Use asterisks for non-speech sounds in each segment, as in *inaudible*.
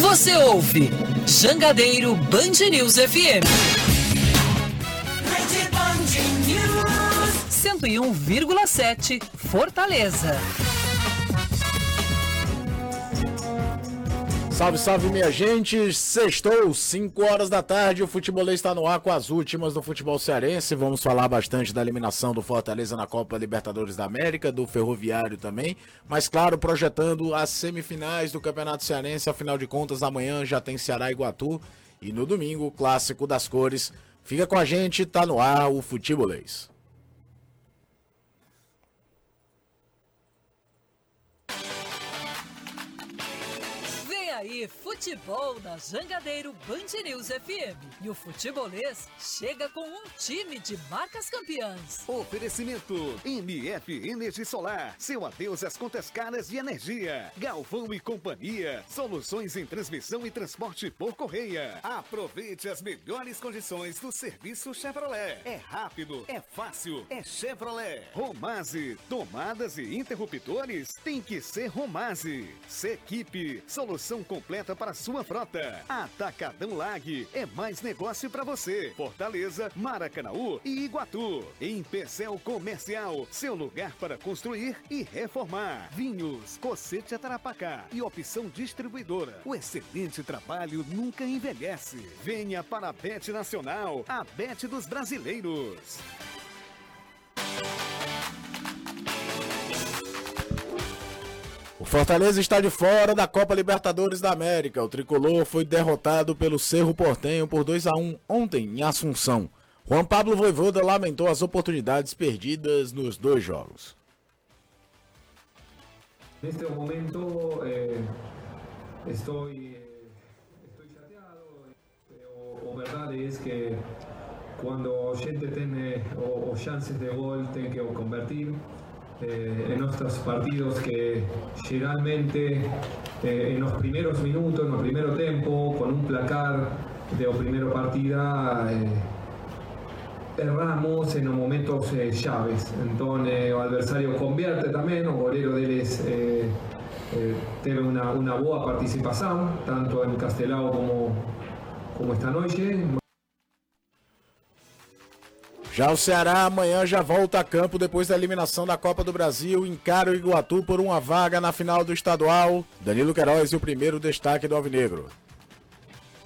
Você ouve Jangadeiro Band News FM. 101,7 Fortaleza. Salve, salve, minha gente! Sextou, 5 horas da tarde, o futebolês está no ar com as últimas do futebol cearense. Vamos falar bastante da eliminação do Fortaleza na Copa Libertadores da América, do Ferroviário também. Mas, claro, projetando as semifinais do Campeonato Cearense. Afinal de contas, amanhã já tem Ceará e Iguatu. E no domingo, o clássico das cores. Fica com a gente, tá no ar o futebolês. Aí, futebol na Jangadeiro Band News FM. E o futebolês chega com um time de marcas campeãs. Oferecimento MF Energia Solar. Seu adeus às contas caras de energia. Galvão e Companhia. Soluções em transmissão e transporte por correia. Aproveite as melhores condições do serviço Chevrolet. É rápido, é fácil, é Chevrolet. Romase. Tomadas e interruptores tem que ser Romase. Sequipe. Solução completa para sua frota. Atacadão Lag é mais negócio para você. Fortaleza, Maracanaú e Iguatu. Em Pecel Comercial, seu lugar para construir e reformar. Vinhos, Cocete Atarapacá e opção distribuidora. O excelente trabalho nunca envelhece. Venha para a Bet Nacional, a Bet dos brasileiros. Fortaleza está de fora da Copa Libertadores da América. O tricolor foi derrotado pelo Cerro Portenho por 2 a 1 ontem em Assunção. Juan Pablo Voivoda lamentou as oportunidades perdidas nos dois jogos. Neste momento eh, estou, estou chateado. O, o verdade é que quando a gente tem os chances de gol tem que convertir. Eh, en nuestros partidos que generalmente eh, en los primeros minutos, en el primer tiempo, con un placar de la primera partida, eh, erramos en los momentos llaves. Entonces el adversario convierte también, o golero de eh, tiene una, una boa participación, tanto en Castelao como, como esta noche. Já o Ceará amanhã já volta a campo depois da eliminação da Copa do Brasil. Encara o Iguatu por uma vaga na final do estadual. Danilo Queiroz e o primeiro destaque do Alvinegro.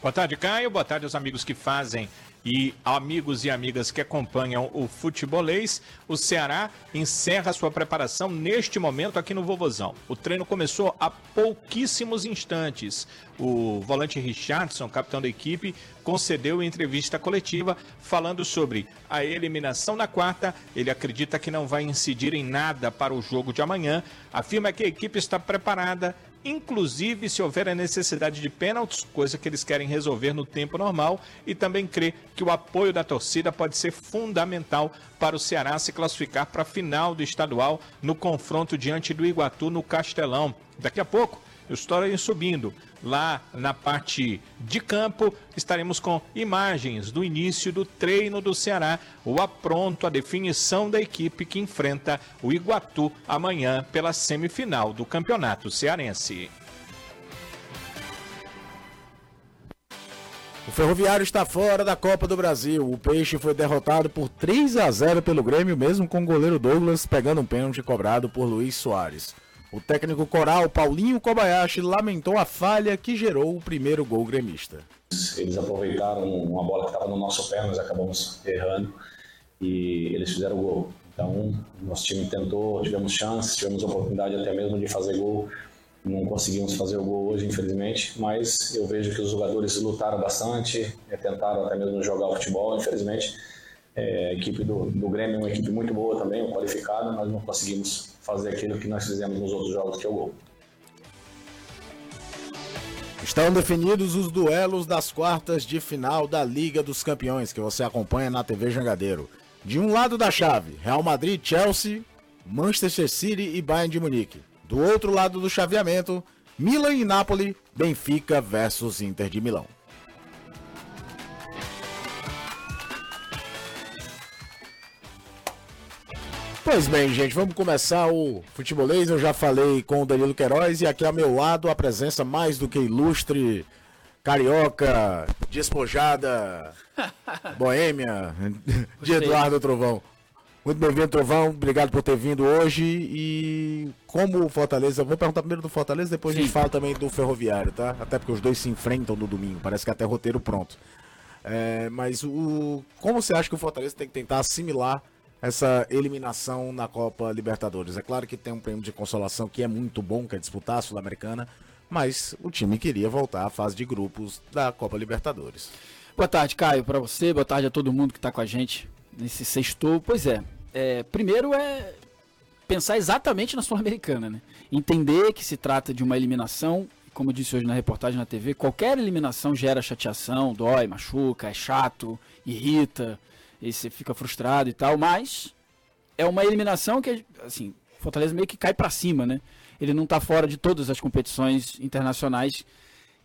Boa tarde, Caio. Boa tarde aos amigos que fazem e amigos e amigas que acompanham o futebolês, o Ceará encerra sua preparação neste momento aqui no Vovozão. O treino começou há pouquíssimos instantes. O volante Richardson, capitão da equipe, concedeu entrevista coletiva falando sobre a eliminação na quarta. Ele acredita que não vai incidir em nada para o jogo de amanhã. Afirma que a equipe está preparada inclusive se houver a necessidade de pênaltis, coisa que eles querem resolver no tempo normal, e também crê que o apoio da torcida pode ser fundamental para o Ceará se classificar para a final do estadual no confronto diante do Iguatu no Castelão. Daqui a pouco aí subindo. Lá na parte de campo, estaremos com imagens do início do treino do Ceará, o apronto, a definição da equipe que enfrenta o Iguatu amanhã pela semifinal do Campeonato Cearense. O Ferroviário está fora da Copa do Brasil. O Peixe foi derrotado por 3 a 0 pelo Grêmio, mesmo com o goleiro Douglas pegando um pênalti cobrado por Luiz Soares. O técnico coral Paulinho Kobayashi lamentou a falha que gerou o primeiro gol gremista. Eles aproveitaram uma bola que estava no nosso pé, nós acabamos errando e eles fizeram o gol. Então, nosso time tentou, tivemos chances, tivemos oportunidade até mesmo de fazer gol. Não conseguimos fazer o gol hoje, infelizmente, mas eu vejo que os jogadores lutaram bastante, tentaram até mesmo jogar o futebol, infelizmente. É, a equipe do, do Grêmio é uma equipe muito boa também, qualificada, nós não conseguimos fazer aquilo que nós fizemos nos outros jogos, que é o gol. Estão definidos os duelos das quartas de final da Liga dos Campeões, que você acompanha na TV Jangadeiro. De um lado da chave, Real Madrid, Chelsea, Manchester City e Bayern de Munique. Do outro lado do chaveamento, Milan e Napoli, Benfica versus Inter de Milão. Pois bem, gente, vamos começar o futebolês. Eu já falei com o Danilo Queiroz e aqui ao meu lado a presença mais do que ilustre, carioca, despojada, *laughs* boêmia, de Eduardo Trovão. Muito bem-vindo, Trovão. Obrigado por ter vindo hoje. E como o Fortaleza. Vou perguntar primeiro do Fortaleza, depois Sim. a gente fala também do Ferroviário, tá? Até porque os dois se enfrentam no domingo. Parece que até roteiro pronto. É, mas o, como você acha que o Fortaleza tem que tentar assimilar essa eliminação na Copa Libertadores? É claro que tem um prêmio de consolação que é muito bom, que é disputar a Sul-Americana, mas o time queria voltar à fase de grupos da Copa Libertadores. Boa tarde, Caio, para você, boa tarde a todo mundo que está com a gente nesse sextou. Pois é, é, primeiro é pensar exatamente na Sul-Americana, né? Entender que se trata de uma eliminação como eu disse hoje na reportagem na TV, qualquer eliminação gera chateação, dói, machuca, é chato, irrita, e você fica frustrado e tal, mas é uma eliminação que, assim, Fortaleza meio que cai para cima, né? Ele não está fora de todas as competições internacionais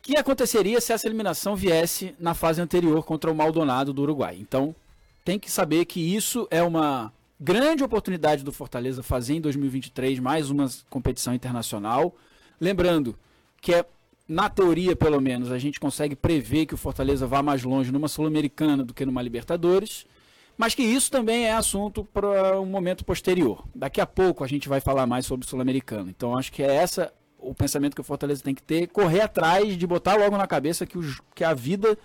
que aconteceria se essa eliminação viesse na fase anterior contra o Maldonado do Uruguai. Então, tem que saber que isso é uma grande oportunidade do Fortaleza fazer em 2023 mais uma competição internacional. Lembrando, que é, na teoria pelo menos, a gente consegue prever que o Fortaleza vá mais longe numa Sul-Americana do que numa Libertadores, mas que isso também é assunto para um momento posterior. Daqui a pouco a gente vai falar mais sobre Sul-Americano. Então acho que é essa o pensamento que o Fortaleza tem que ter, correr atrás de botar logo na cabeça que, o, que a vida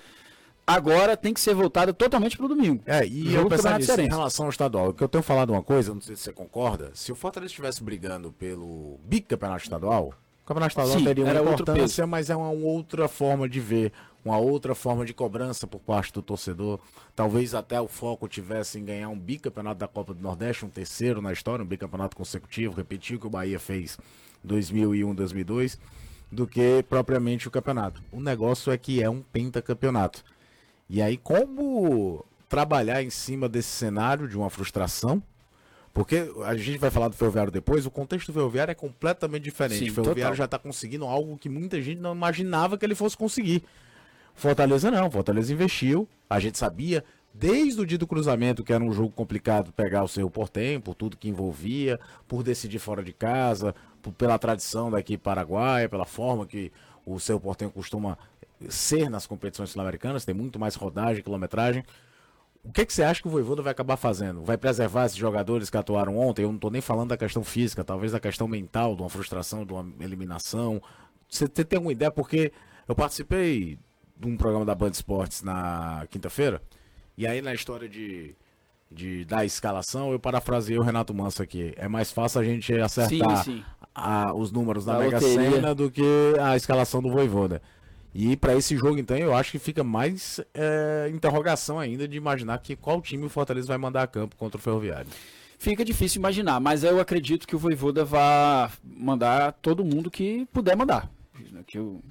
agora tem que ser voltada totalmente para o domingo. É, e eu pensar nisso, em relação ao estadual, que eu tenho falado uma coisa, não sei se você concorda, se o Fortaleza estivesse brigando pelo bicampeonato estadual, Campeonato Estadual Sim, teria uma importância, mas é uma outra forma de ver, uma outra forma de cobrança por parte do torcedor. Talvez até o foco tivesse em ganhar um bicampeonato da Copa do Nordeste, um terceiro na história, um bicampeonato consecutivo, repetir o que o Bahia fez 2001, 2002, do que propriamente o campeonato. O negócio é que é um pentacampeonato. E aí, como trabalhar em cima desse cenário de uma frustração, porque a gente vai falar do ferroviário depois, o contexto do ferroviário é completamente diferente. Sim, o ferroviário total. já está conseguindo algo que muita gente não imaginava que ele fosse conseguir. Fortaleza não, Fortaleza investiu, a gente sabia desde o dia do cruzamento que era um jogo complicado pegar o seu por tempo, tudo que envolvia, por decidir fora de casa, por, pela tradição daqui paraguaia, pela forma que o seu portenho costuma ser nas competições sul-americanas, tem muito mais rodagem, quilometragem. O que, que você acha que o Voivoda vai acabar fazendo? Vai preservar esses jogadores que atuaram ontem? Eu não estou nem falando da questão física, talvez da questão mental, de uma frustração, de uma eliminação. Você tem alguma ideia? Porque eu participei um programa da Band Esportes na quinta-feira, e aí na história de, de da escalação, eu parafraseei o Renato Manso aqui. É mais fácil a gente acertar sim, sim. A, os números da, da Mega Sena do que a escalação do Voivoda. E para esse jogo, então, eu acho que fica mais é, interrogação ainda de imaginar que qual time o Fortaleza vai mandar a campo contra o Ferroviário. Fica difícil imaginar, mas eu acredito que o Voivoda vai mandar todo mundo que puder mandar. Que eu,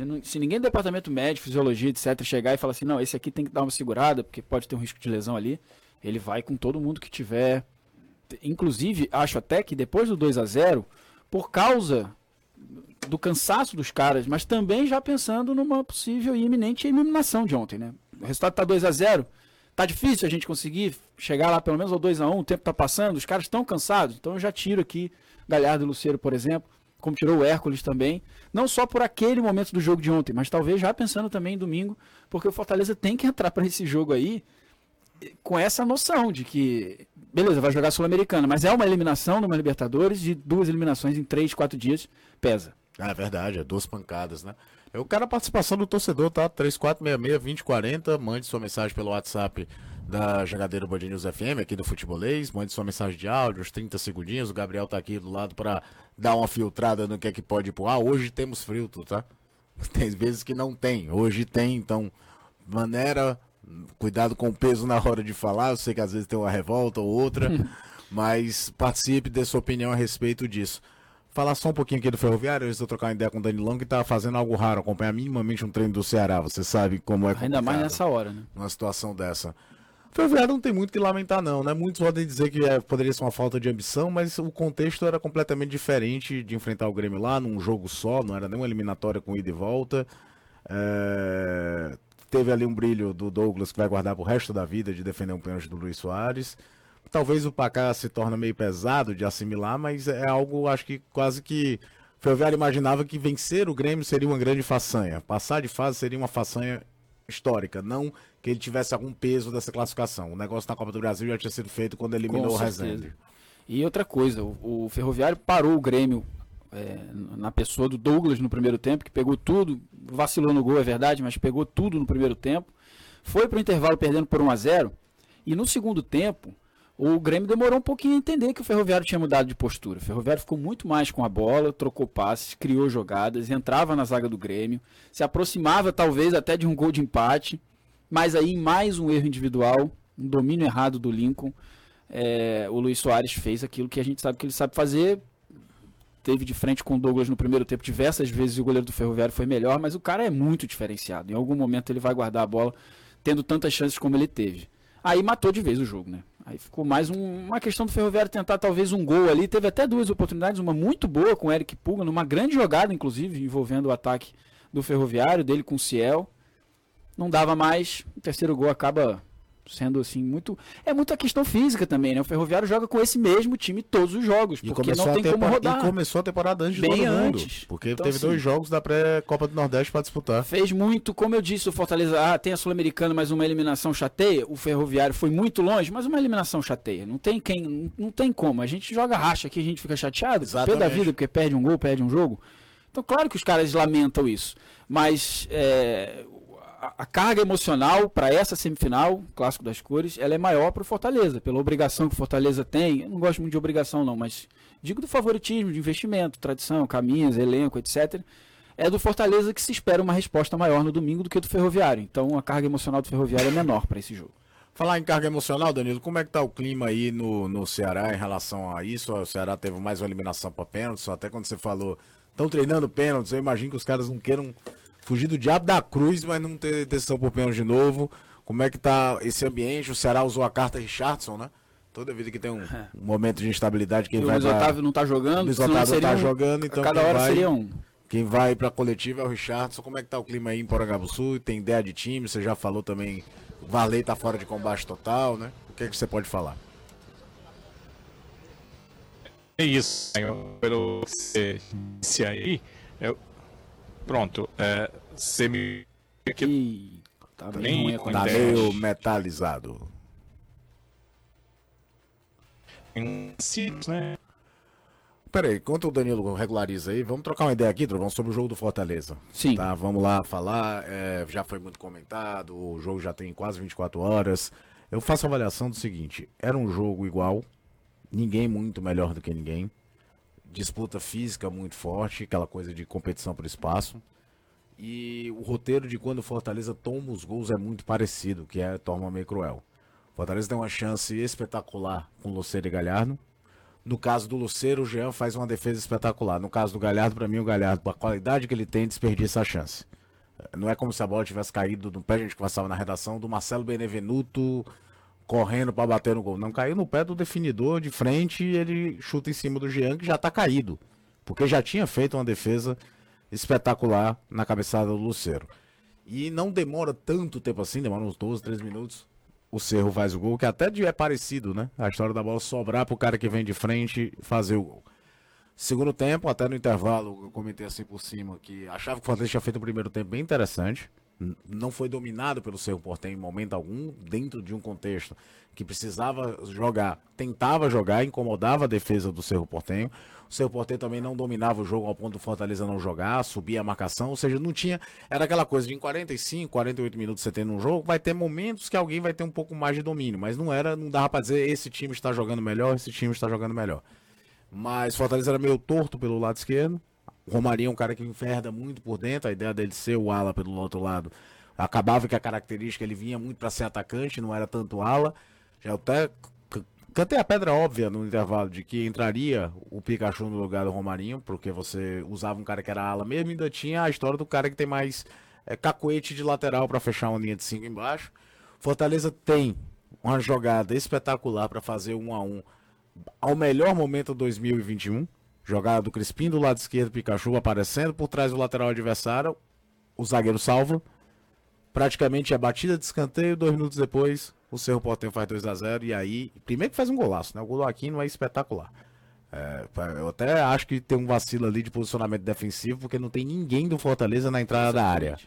se, não, se, ninguém do departamento médico, fisiologia, etc., chegar e falar assim, não, esse aqui tem que dar uma segurada, porque pode ter um risco de lesão ali, ele vai com todo mundo que tiver. Inclusive, acho até que depois do 2 a 0 por causa do cansaço dos caras, mas também já pensando numa possível e iminente eliminação de ontem, né? O resultado tá 2 a 0 Tá difícil a gente conseguir chegar lá pelo menos ao 2 a 1 o tempo tá passando, os caras estão cansados. Então eu já tiro aqui Galhardo e Luceiro, por exemplo, como tirou o Hércules também, não só por aquele momento do jogo de ontem, mas talvez já pensando também em domingo, porque o Fortaleza tem que entrar para esse jogo aí com essa noção de que, beleza, vai jogar Sul-Americana, mas é uma eliminação numa Libertadores de duas eliminações em três, quatro dias, pesa. Ah, é verdade, é duas pancadas, né? Eu quero a participação do torcedor, tá? 3466-2040, mande sua mensagem pelo WhatsApp da Jangadeiro Band FM, aqui do Futebolês, mande sua mensagem de áudio, uns 30 segundinhos, o Gabriel tá aqui do lado para dar uma filtrada no que é que pode ir pro ar. Hoje temos frio, tá? *laughs* Tem vezes que não tem, hoje tem, então, maneira, cuidado com o peso na hora de falar, eu sei que às vezes tem uma revolta ou outra, *laughs* mas participe, dê sua opinião a respeito disso falar só um pouquinho aqui do Ferroviário, antes de eu trocar uma ideia com o Danilão, que tá fazendo algo raro, acompanhar minimamente um treino do Ceará. Você sabe como é Ainda mais nessa hora, né? Numa situação dessa. Ferroviário não tem muito que lamentar, não, né? Muitos podem dizer que é, poderia ser uma falta de ambição, mas o contexto era completamente diferente de enfrentar o Grêmio lá, num jogo só, não era nem uma eliminatória com ida e volta. É... Teve ali um brilho do Douglas que vai guardar pro resto da vida de defender um pênalti do Luiz Soares. Talvez o placar se torne meio pesado de assimilar, mas é algo, acho que quase que. Ferroviário imaginava que vencer o Grêmio seria uma grande façanha. Passar de fase seria uma façanha histórica, não que ele tivesse algum peso dessa classificação. O negócio na Copa do Brasil já tinha sido feito quando eliminou o Rezende. E outra coisa, o, o Ferroviário parou o Grêmio é, na pessoa do Douglas no primeiro tempo, que pegou tudo, vacilou no gol, é verdade, mas pegou tudo no primeiro tempo. Foi para o intervalo perdendo por 1 a 0 e no segundo tempo o Grêmio demorou um pouquinho a entender que o Ferroviário tinha mudado de postura. O Ferroviário ficou muito mais com a bola, trocou passes, criou jogadas, entrava na zaga do Grêmio, se aproximava talvez até de um gol de empate, mas aí mais um erro individual, um domínio errado do Lincoln. É, o Luiz Soares fez aquilo que a gente sabe que ele sabe fazer. Teve de frente com o Douglas no primeiro tempo diversas vezes e o goleiro do Ferroviário foi melhor, mas o cara é muito diferenciado. Em algum momento ele vai guardar a bola tendo tantas chances como ele teve. Aí matou de vez o jogo, né? Aí ficou mais um, uma questão do Ferroviário tentar talvez um gol ali. Teve até duas oportunidades, uma muito boa com o Eric Puga, numa grande jogada, inclusive, envolvendo o ataque do Ferroviário, dele com o Ciel. Não dava mais. O terceiro gol acaba sendo assim muito é muita questão física também né? O Ferroviário joga com esse mesmo time todos os jogos porque não tem como rodar. e começou a temporada antes de Bem antes. mundo porque então, teve assim, dois jogos da pré Copa do Nordeste para disputar. Fez muito como eu disse o Fortaleza ah, tem a sul-americana mas uma eliminação chateia o Ferroviário foi muito longe mas uma eliminação chateia. Não tem quem não tem como. A gente joga racha aqui a gente fica chateado pé da vida porque perde um gol perde um jogo. Então claro que os caras lamentam isso mas é, a, carga emocional para essa semifinal, Clássico das Cores, ela é maior para o Fortaleza, pela obrigação que o Fortaleza tem. Eu não gosto muito de obrigação, não, mas digo do favoritismo, de investimento, tradição, caminhos, elenco, etc. É do Fortaleza que se espera uma resposta maior no domingo do que do Ferroviário. Então a carga emocional do Ferroviário é menor para esse jogo. Falar em carga emocional, Danilo, como é que tá o clima aí no, no Ceará em relação a isso? O Ceará teve mais uma eliminação para pênaltis, até quando você falou, estão treinando pênaltis, eu imagino que os caras não queiram fugir do diabo da cruz, mas não ter decisão por pênalti de novo. Como é que tá esse ambiente? O Ceará usou a carta Richardson, né? Toda vida que tem um, um *laughs* momento de instabilidade, quem e vai. O Luiz Otávio não tá jogando. O Luiz Otávio não tá um... jogando, então. Cada hora vai, seria um. Quem vai pra coletiva é o Richardson. Como é que tá o clima aí em Porangabuçu? Tem ideia de time? Você já falou também. Varley tá fora de combate total, né? O que, é que você pode falar? É isso, pelo que você disse aí. Eu, pronto, é, semi. Ih, tá bem, tá meio metalizado. né? Peraí, enquanto o Danilo regulariza aí, vamos trocar uma ideia aqui, Trovão, sobre o jogo do Fortaleza. Sim. Tá, vamos lá falar. É, já foi muito comentado, o jogo já tem quase 24 horas. Eu faço a avaliação do seguinte: era um jogo igual, ninguém muito melhor do que ninguém. Disputa física muito forte, aquela coisa de competição por espaço. E o roteiro de quando o Fortaleza toma os gols é muito parecido, que é torna meio cruel. O Fortaleza tem uma chance espetacular com Luceiro e Galhardo. No caso do Luceiro, o Jean faz uma defesa espetacular. No caso do Galhardo, para mim, o Galhardo, com a qualidade que ele tem, desperdiça a chance. Não é como se a bola tivesse caído no pé, a gente conversava na redação, do Marcelo Benevenuto correndo para bater no gol. Não caiu no pé do definidor de frente e ele chuta em cima do Jean, que já está caído. Porque já tinha feito uma defesa espetacular na cabeçada do Lucero. E não demora tanto tempo assim, demora uns 12, 13 minutos. O Cerro faz o gol, que até é parecido, né? A história da bola sobrar pro cara que vem de frente fazer o gol. Segundo tempo, até no intervalo, eu comentei assim por cima que achava que o Fortaleza tinha feito o primeiro tempo bem interessante não foi dominado pelo Cerro Portenho em momento algum, dentro de um contexto que precisava jogar, tentava jogar, incomodava a defesa do Cerro Portenho. O Cerro Portenho também não dominava o jogo ao ponto do Fortaleza não jogar, subia a marcação, ou seja, não tinha. Era aquela coisa de em 45, 48 minutos você tendo um jogo, vai ter momentos que alguém vai ter um pouco mais de domínio, mas não era, não dava para dizer esse time está jogando melhor, esse time está jogando melhor. Mas Fortaleza era meio torto pelo lado esquerdo, o Romarinho é um cara que enferda muito por dentro, a ideia dele ser o ala pelo outro lado. Acabava que a característica ele vinha muito para ser atacante, não era tanto ala. Já até cantei a pedra óbvia no intervalo de que entraria o Pikachu no lugar do Romarinho, porque você usava um cara que era ala mesmo, ainda tinha a história do cara que tem mais é, cacoete de lateral para fechar uma linha de 5 embaixo. Fortaleza tem uma jogada espetacular para fazer um a um ao melhor momento 2021. Jogada do Crispim do lado esquerdo, Pikachu aparecendo por trás do lateral adversário. O zagueiro salva. praticamente é batida de escanteio, dois minutos depois, o Cerro Porteño faz 2 a 0 e aí, primeiro que faz um golaço, né? O gol do Aquino é espetacular. É, eu até acho que tem um vacilo ali de posicionamento defensivo, porque não tem ninguém do Fortaleza na entrada da área.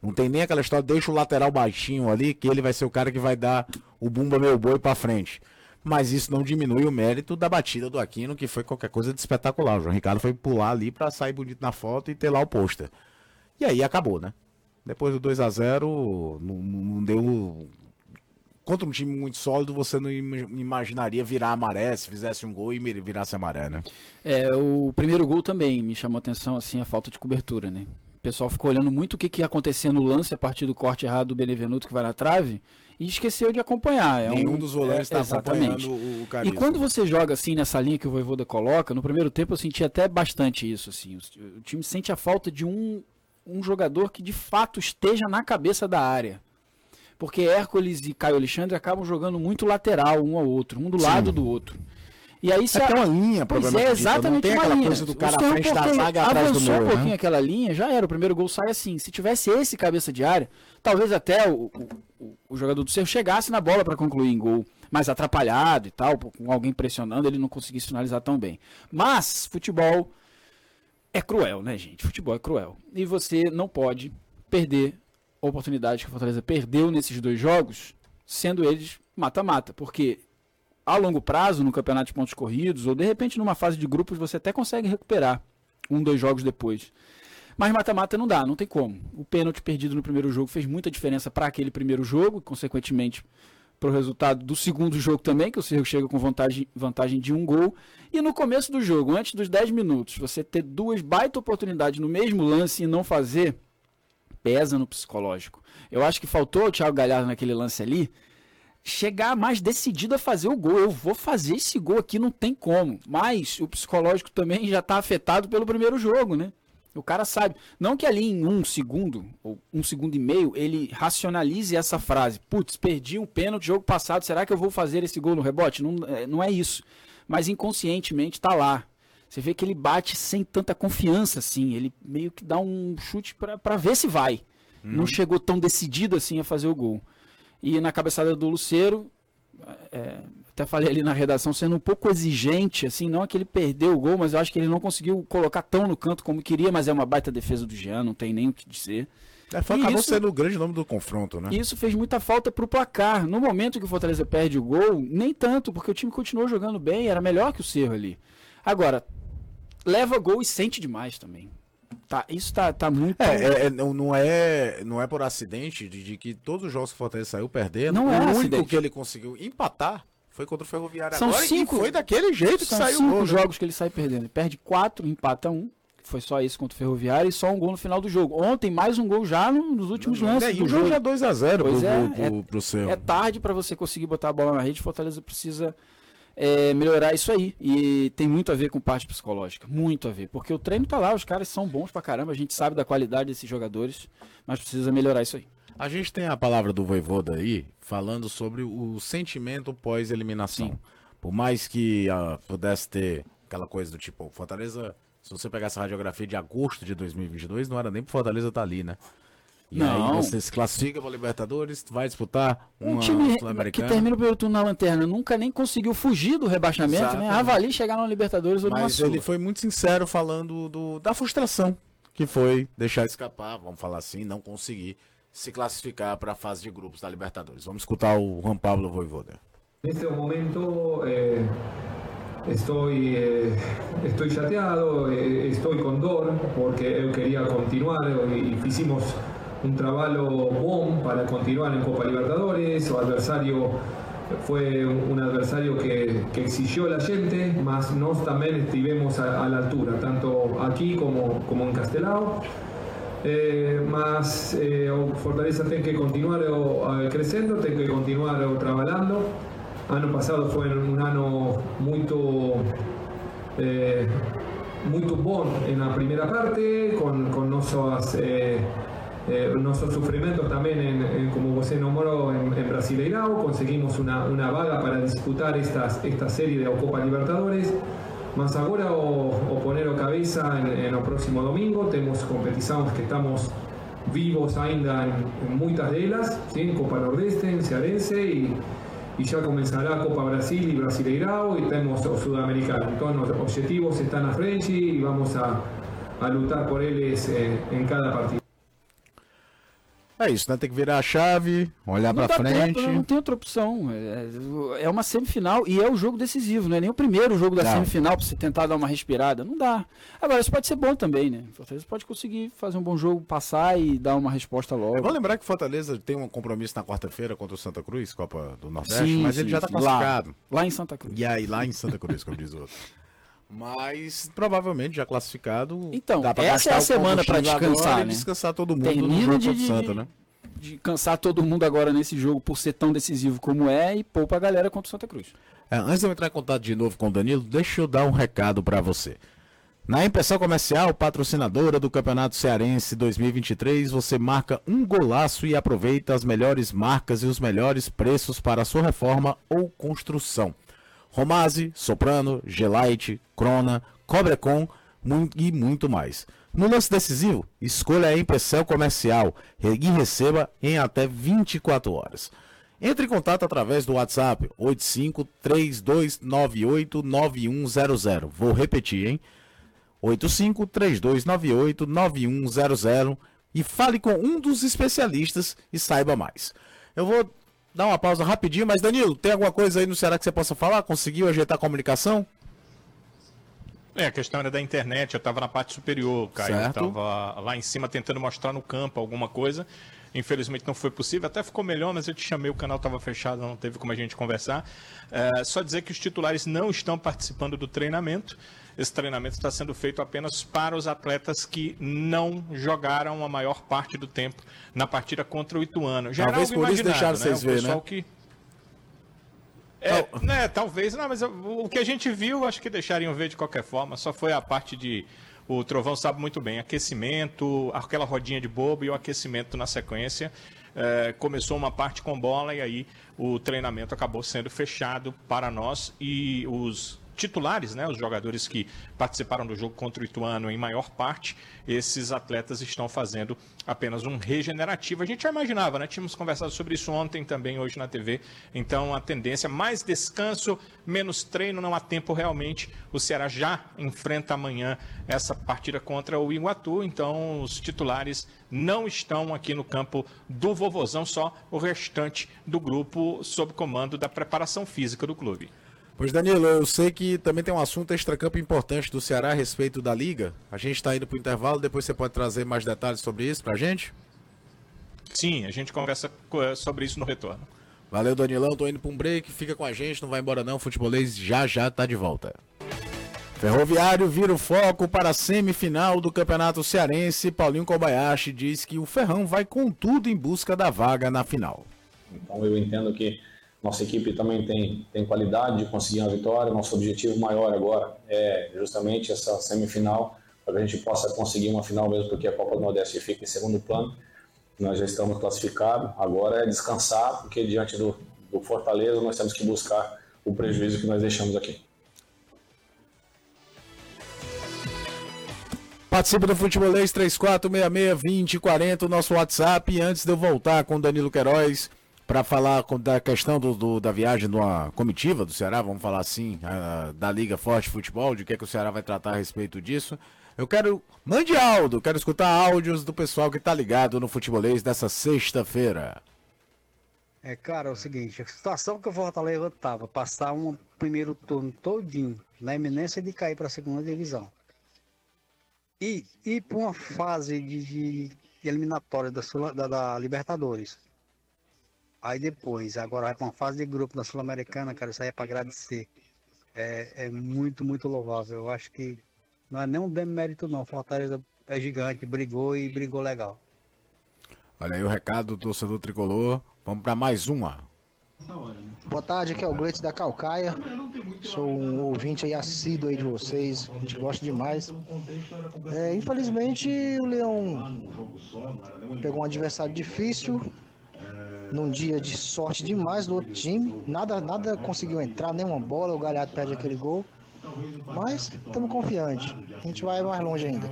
Não tem nem aquela história, deixa o lateral baixinho ali, que ele vai ser o cara que vai dar o bumba meu boi pra frente. Mas isso não diminui o mérito da batida do Aquino, que foi qualquer coisa de espetacular. O João Ricardo foi pular ali pra sair bonito na foto e ter lá o pôster. E aí acabou, né? Depois do 2 a 0 não, não deu. Contra um time muito sólido, você não imaginaria virar a maré se fizesse um gol e virasse a maré, né? É, o primeiro gol também me chamou a atenção, assim, a falta de cobertura, né? O pessoal ficou olhando muito o que, que ia acontecer no lance a partir do corte errado do Benevenuto que vai na trave e esqueceu de acompanhar. É Nenhum um, dos volantes está é, acompanhando o, o E quando você joga assim nessa linha que o Voivoda coloca, no primeiro tempo eu senti até bastante isso. Assim, o, o time sente a falta de um, um jogador que de fato esteja na cabeça da área. Porque Hércules e Caio Alexandre acabam jogando muito lateral um ao outro, um do Sim. lado do outro. E aí se é uma linha, pois é, exatamente não tem uma linha. coisa do cara à frente da zaga atrás do meio, um pouquinho né? aquela linha, já era, o primeiro gol sai assim. Se tivesse esse cabeça de área, talvez até o, o, jogador do Cerro chegasse na bola para concluir em gol, mais atrapalhado e tal, com alguém pressionando, ele não conseguisse finalizar tão bem. Mas futebol é cruel, né, gente? Futebol é cruel. E você não pode perder a oportunidade que o Fortaleza perdeu nesses dois jogos, sendo eles mata-mata, porque a longo prazo, no campeonato de pontos corridos, ou de repente numa fase de grupos, você até consegue recuperar um, dois jogos depois. Mas mata-mata não dá, não tem como. O pênalti perdido no primeiro jogo fez muita diferença para aquele primeiro jogo, consequentemente para o resultado do segundo jogo também, que o Cerro chega com vantagem, vantagem de um gol. E no começo do jogo, antes dos 10 minutos, você ter duas baita oportunidades no mesmo lance e não fazer, pesa no psicológico. Eu acho que faltou o Thiago Galhardo naquele lance ali, chegar mais decidido a fazer o gol. Eu vou fazer esse gol aqui, não tem como. Mas o psicológico também já está afetado pelo primeiro jogo, né? O cara sabe. Não que ali em um segundo, ou um segundo e meio, ele racionalize essa frase. Putz, perdi um pênalti jogo passado, será que eu vou fazer esse gol no rebote? Não, é, não é isso. Mas inconscientemente está lá. Você vê que ele bate sem tanta confiança assim. Ele meio que dá um chute para ver se vai. Hum. Não chegou tão decidido assim a fazer o gol. E na cabeçada do Luceiro, é, até falei ali na redação, sendo um pouco exigente, assim, não é que ele perdeu o gol, mas eu acho que ele não conseguiu colocar tão no canto como queria, mas é uma baita defesa do Jean, não tem nem o que dizer. É, foi, acabou isso, sendo o grande nome do confronto, né? Isso fez muita falta pro placar. No momento que o Fortaleza perde o gol, nem tanto, porque o time continuou jogando bem, era melhor que o Cerro ali. Agora, leva gol e sente demais também. Tá, isso tá, tá muito. É, é, é, não, é, não é por acidente de, de, que todos os jogos que o Fortaleza saiu perdendo. Não é o único acidente. que ele conseguiu empatar foi contra o Ferroviário São agora cinco, foi daquele jeito que saiu cinco gol, né? jogos que ele sai perdendo. Ele perde quatro, empata um. Foi só isso contra o Ferroviário e só um gol no final do jogo. Ontem, mais um gol já nos últimos não, lances. É, do o jogo já 2x0 pois pro, é, pro, é, pro seu. É tarde para você conseguir botar a bola na rede. Fortaleza precisa é, melhorar isso aí. E tem muito a ver com parte psicológica. Muito a ver. Porque o treino tá lá, os caras são bons pra caramba. A gente sabe da qualidade desses jogadores. Mas precisa melhorar isso aí. A gente tem a palavra do Voivoda aí, falando sobre o sentimento pós-eliminação. Por mais que uh, pudesse ter aquela coisa do tipo, Fortaleza, se você pegar essa radiografia de agosto de 2022, não era nem pro Fortaleza estar tá ali, né? E não. aí você se classifica para Libertadores, vai disputar um time que termina o primeiro turno na lanterna, nunca nem conseguiu fugir do rebaixamento, né? Exatamente. né? Avalie chegar na Libertadores ou Mas ele foi muito sincero falando do, da frustração que foi deixar escapar, vamos falar assim, não conseguir se classificar para a fase de grupos da Libertadores. Vamos escutar o Juan Pablo Voivoda. Neste momento eh, estoy, eh, estoy chateado, eh, estoy con dor porque eu quería continuar e fizemos un trabajo bom para continuar en Copa Libertadores, o adversario fue un adversario que, que exigió la gente, mas nos también estivemos a, a, la altura, tanto aquí como, como en Castelao. Eh, mas eh, Fortaleza tiene que continuar eh, creciendo, tiene que continuar trabajando. Año pasado fue un año muy eh, muito bom na primeira parte, com, com nossas eh, eh, nuestros sufrimientos también, en, en, como você nombró, en, en Brasileirao, conseguimos una, una, vaga para disputar estas, esta serie de Copa Libertadores. Más ahora o, o poner o cabeza en, en el próximo domingo, tenemos competizamos que estamos vivos ainda en, muchas de ellas, ¿sí? Copa Nordeste, en Cearense y, y, ya comenzará Copa Brasil y Brasileirao y tenemos Sudamericano. Todos los objetivos están a frente y vamos a, a lutar por ellos eh, en cada partido. É isso, né? Tem que virar a chave, olhar para frente. Tempo, não tem outra opção. É, é uma semifinal e é o jogo decisivo, não é nem o primeiro jogo da não. semifinal para você tentar dar uma respirada. Não dá. Agora, isso pode ser bom também, né? Fortaleza pode conseguir fazer um bom jogo, passar e dar uma resposta logo. É, vou lembrar que Fortaleza tem um compromisso na quarta-feira contra o Santa Cruz, Copa do Nordeste, sim, mas sim, ele já está classificado. Lá, lá, em Santa Cruz. E aí, lá em Santa Cruz, como diz o outro. *laughs* Mas provavelmente já classificado. Então, essa é a semana para descansar, né? descansar todo mundo Termina no jogo de, o Santa, né? De cansar todo mundo agora nesse jogo por ser tão decisivo como é e poupa a galera contra o Santa Cruz. É, antes de eu entrar em contato de novo com o Danilo, deixa eu dar um recado para você. Na Impressão Comercial, patrocinadora do Campeonato Cearense 2023, você marca um golaço e aproveita as melhores marcas e os melhores preços para a sua reforma ou construção. Romase, Soprano, Gelite, Crona, Cobrecon e muito mais. No lance decisivo, escolha a Empecel Comercial e receba em até 24 horas. Entre em contato através do WhatsApp 8532989100. Vou repetir, hein? 8532989100 e fale com um dos especialistas e saiba mais. Eu vou dar uma pausa rapidinho, mas Danilo, tem alguma coisa aí no Ceará que você possa falar? Conseguiu ajeitar a comunicação? É, a questão era da internet, eu estava na parte superior, Caio. Eu estava lá em cima tentando mostrar no campo alguma coisa. Infelizmente não foi possível, até ficou melhor, mas eu te chamei, o canal estava fechado, não teve como a gente conversar. É, só dizer que os titulares não estão participando do treinamento. Esse treinamento está sendo feito apenas para os atletas que não jogaram a maior parte do tempo na partida contra o Ituano. Já Talvez por isso deixaram né? vocês ver, né? Que... É, né, talvez, não, mas o que a gente viu, acho que deixariam ver de qualquer forma. Só foi a parte de. O Trovão sabe muito bem: aquecimento, aquela rodinha de bobo e o aquecimento na sequência. É, começou uma parte com bola e aí o treinamento acabou sendo fechado para nós e os titulares, né, os jogadores que participaram do jogo contra o Ituano em maior parte, esses atletas estão fazendo apenas um regenerativo. A gente já imaginava, né? Tínhamos conversado sobre isso ontem também, hoje na TV. Então, a tendência, mais descanso, menos treino, não há tempo realmente. O Ceará já enfrenta amanhã essa partida contra o Iguatu. Então, os titulares não estão aqui no campo do Vovozão, só o restante do grupo sob comando da preparação física do clube. Pois Danilo, eu sei que também tem um assunto extracampo importante do Ceará a respeito da liga. A gente está indo para o intervalo, depois você pode trazer mais detalhes sobre isso para a gente? Sim, a gente conversa eh, sobre isso no retorno. Valeu, Danilão. Tô indo para um break. Fica com a gente, não vai embora não. Futebolês já já tá de volta. Ferroviário vira o foco para a semifinal do Campeonato Cearense. Paulinho Kobayashi diz que o Ferrão vai com tudo em busca da vaga na final. Então eu entendo que nossa equipe também tem, tem qualidade de conseguir uma vitória. Nosso objetivo maior agora é justamente essa semifinal, para que a gente possa conseguir uma final mesmo, porque a Copa do Nordeste fica em segundo plano. Nós já estamos classificados. Agora é descansar, porque diante do, do Fortaleza nós temos que buscar o prejuízo que nós deixamos aqui. Participe do Futebolês 3466-2040, o nosso WhatsApp. E antes de eu voltar com Danilo Queiroz, para falar da questão do, do, da viagem de uma comitiva do Ceará, vamos falar assim, a, da Liga Forte Futebol, de que, é que o Ceará vai tratar a respeito disso. Eu quero. Mande áudio, quero escutar áudios do pessoal que está ligado no futebolês dessa sexta-feira. É, cara, é o seguinte, a situação que o Fortaleza estava, passar um primeiro turno todinho na eminência de cair para a segunda divisão. E ir para uma fase de, de, eliminatória da, da, da Libertadores Aí depois, agora vai para uma fase de grupo da Sul-Americana, cara, isso aí é para agradecer. É, é, muito, muito louvável. Eu acho que não é nem um demérito não. Fortaleza é gigante, brigou e brigou legal. Olha aí o recado do torcedor tricolor. Vamos para mais uma. Boa tarde, aqui é o Gleitz da Calcaia. Sou um ouvinte aí assíduo aí de vocês. A gente gosta demais. É, infelizmente o Leão pegou um adversário difícil num dia de sorte demais do outro time. Nada, nada conseguiu entrar, nenhuma bola, o Galhardo perde aquele gol. Mas estamos confiantes. A gente vai mais longe ainda.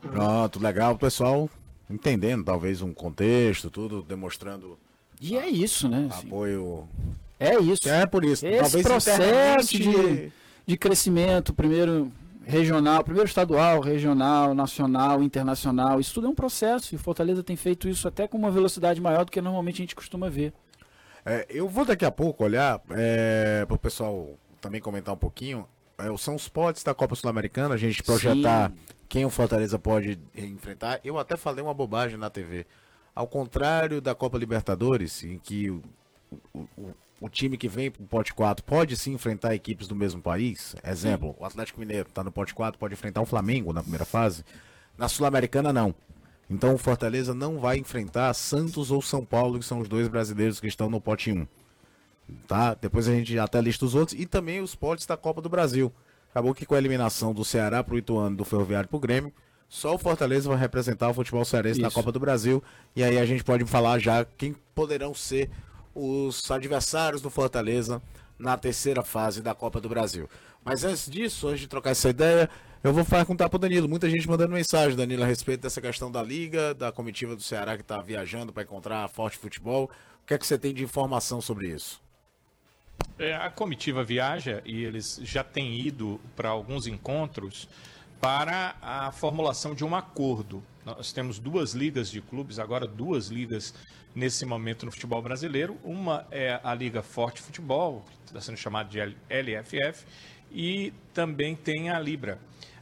Pronto, legal, o pessoal entendendo talvez um contexto, tudo, demonstrando E é isso, né? assim, apoio. É isso. É por isso. Esse talvez processo internamente- de, de crescimento, primeiro regional, primeiro estadual, regional, nacional, internacional, isso tudo é um processo. E Fortaleza tem feito isso até com uma velocidade maior do que normalmente a gente costuma ver. É, eu vou daqui a pouco olhar é, para o pessoal também comentar um pouquinho. é, são os potes da Copa Sul-Americana, a gente projetar quem o Fortaleza pode enfrentar. Eu até falei uma bobagem na TV. Ao contrário da Copa Libertadores, em que o, o, o- o time que vem pro pote 4 pode sim enfrentar equipes do mesmo país. Exemplo, o Atlético Mineiro está no pote 4, pode enfrentar o Flamengo na primeira fase. Na Sul-Americana, não. Então o Fortaleza não vai enfrentar Santos ou São Paulo, que são os dois brasileiros que estão no pote 1. Tá? Depois a gente até lista os outros. E também os potes da Copa do Brasil. Acabou que com a eliminação do Ceará pro Ituano, do Ferroviário pro Grêmio, só o Fortaleza vai representar o futebol cearense na Isso. Copa do Brasil. E aí a gente pode falar já quem poderão ser os adversários do Fortaleza na terceira fase da Copa do Brasil. Mas antes disso, antes de trocar essa ideia, eu vou perguntar pro Danilo. Muita gente mandando mensagem, Danilo, a respeito dessa questão da Liga, da comitiva do Ceará que está viajando para encontrar Forte Futebol. O que é que você tem de informação sobre isso? É, a comitiva viaja e eles já têm ido para alguns encontros para a formulação de um acordo. Nós temos duas ligas de clubes, agora duas ligas nesse momento no futebol brasileiro. Uma é a Liga Forte Futebol, que está sendo chamada de LFF, e também tem a Libra.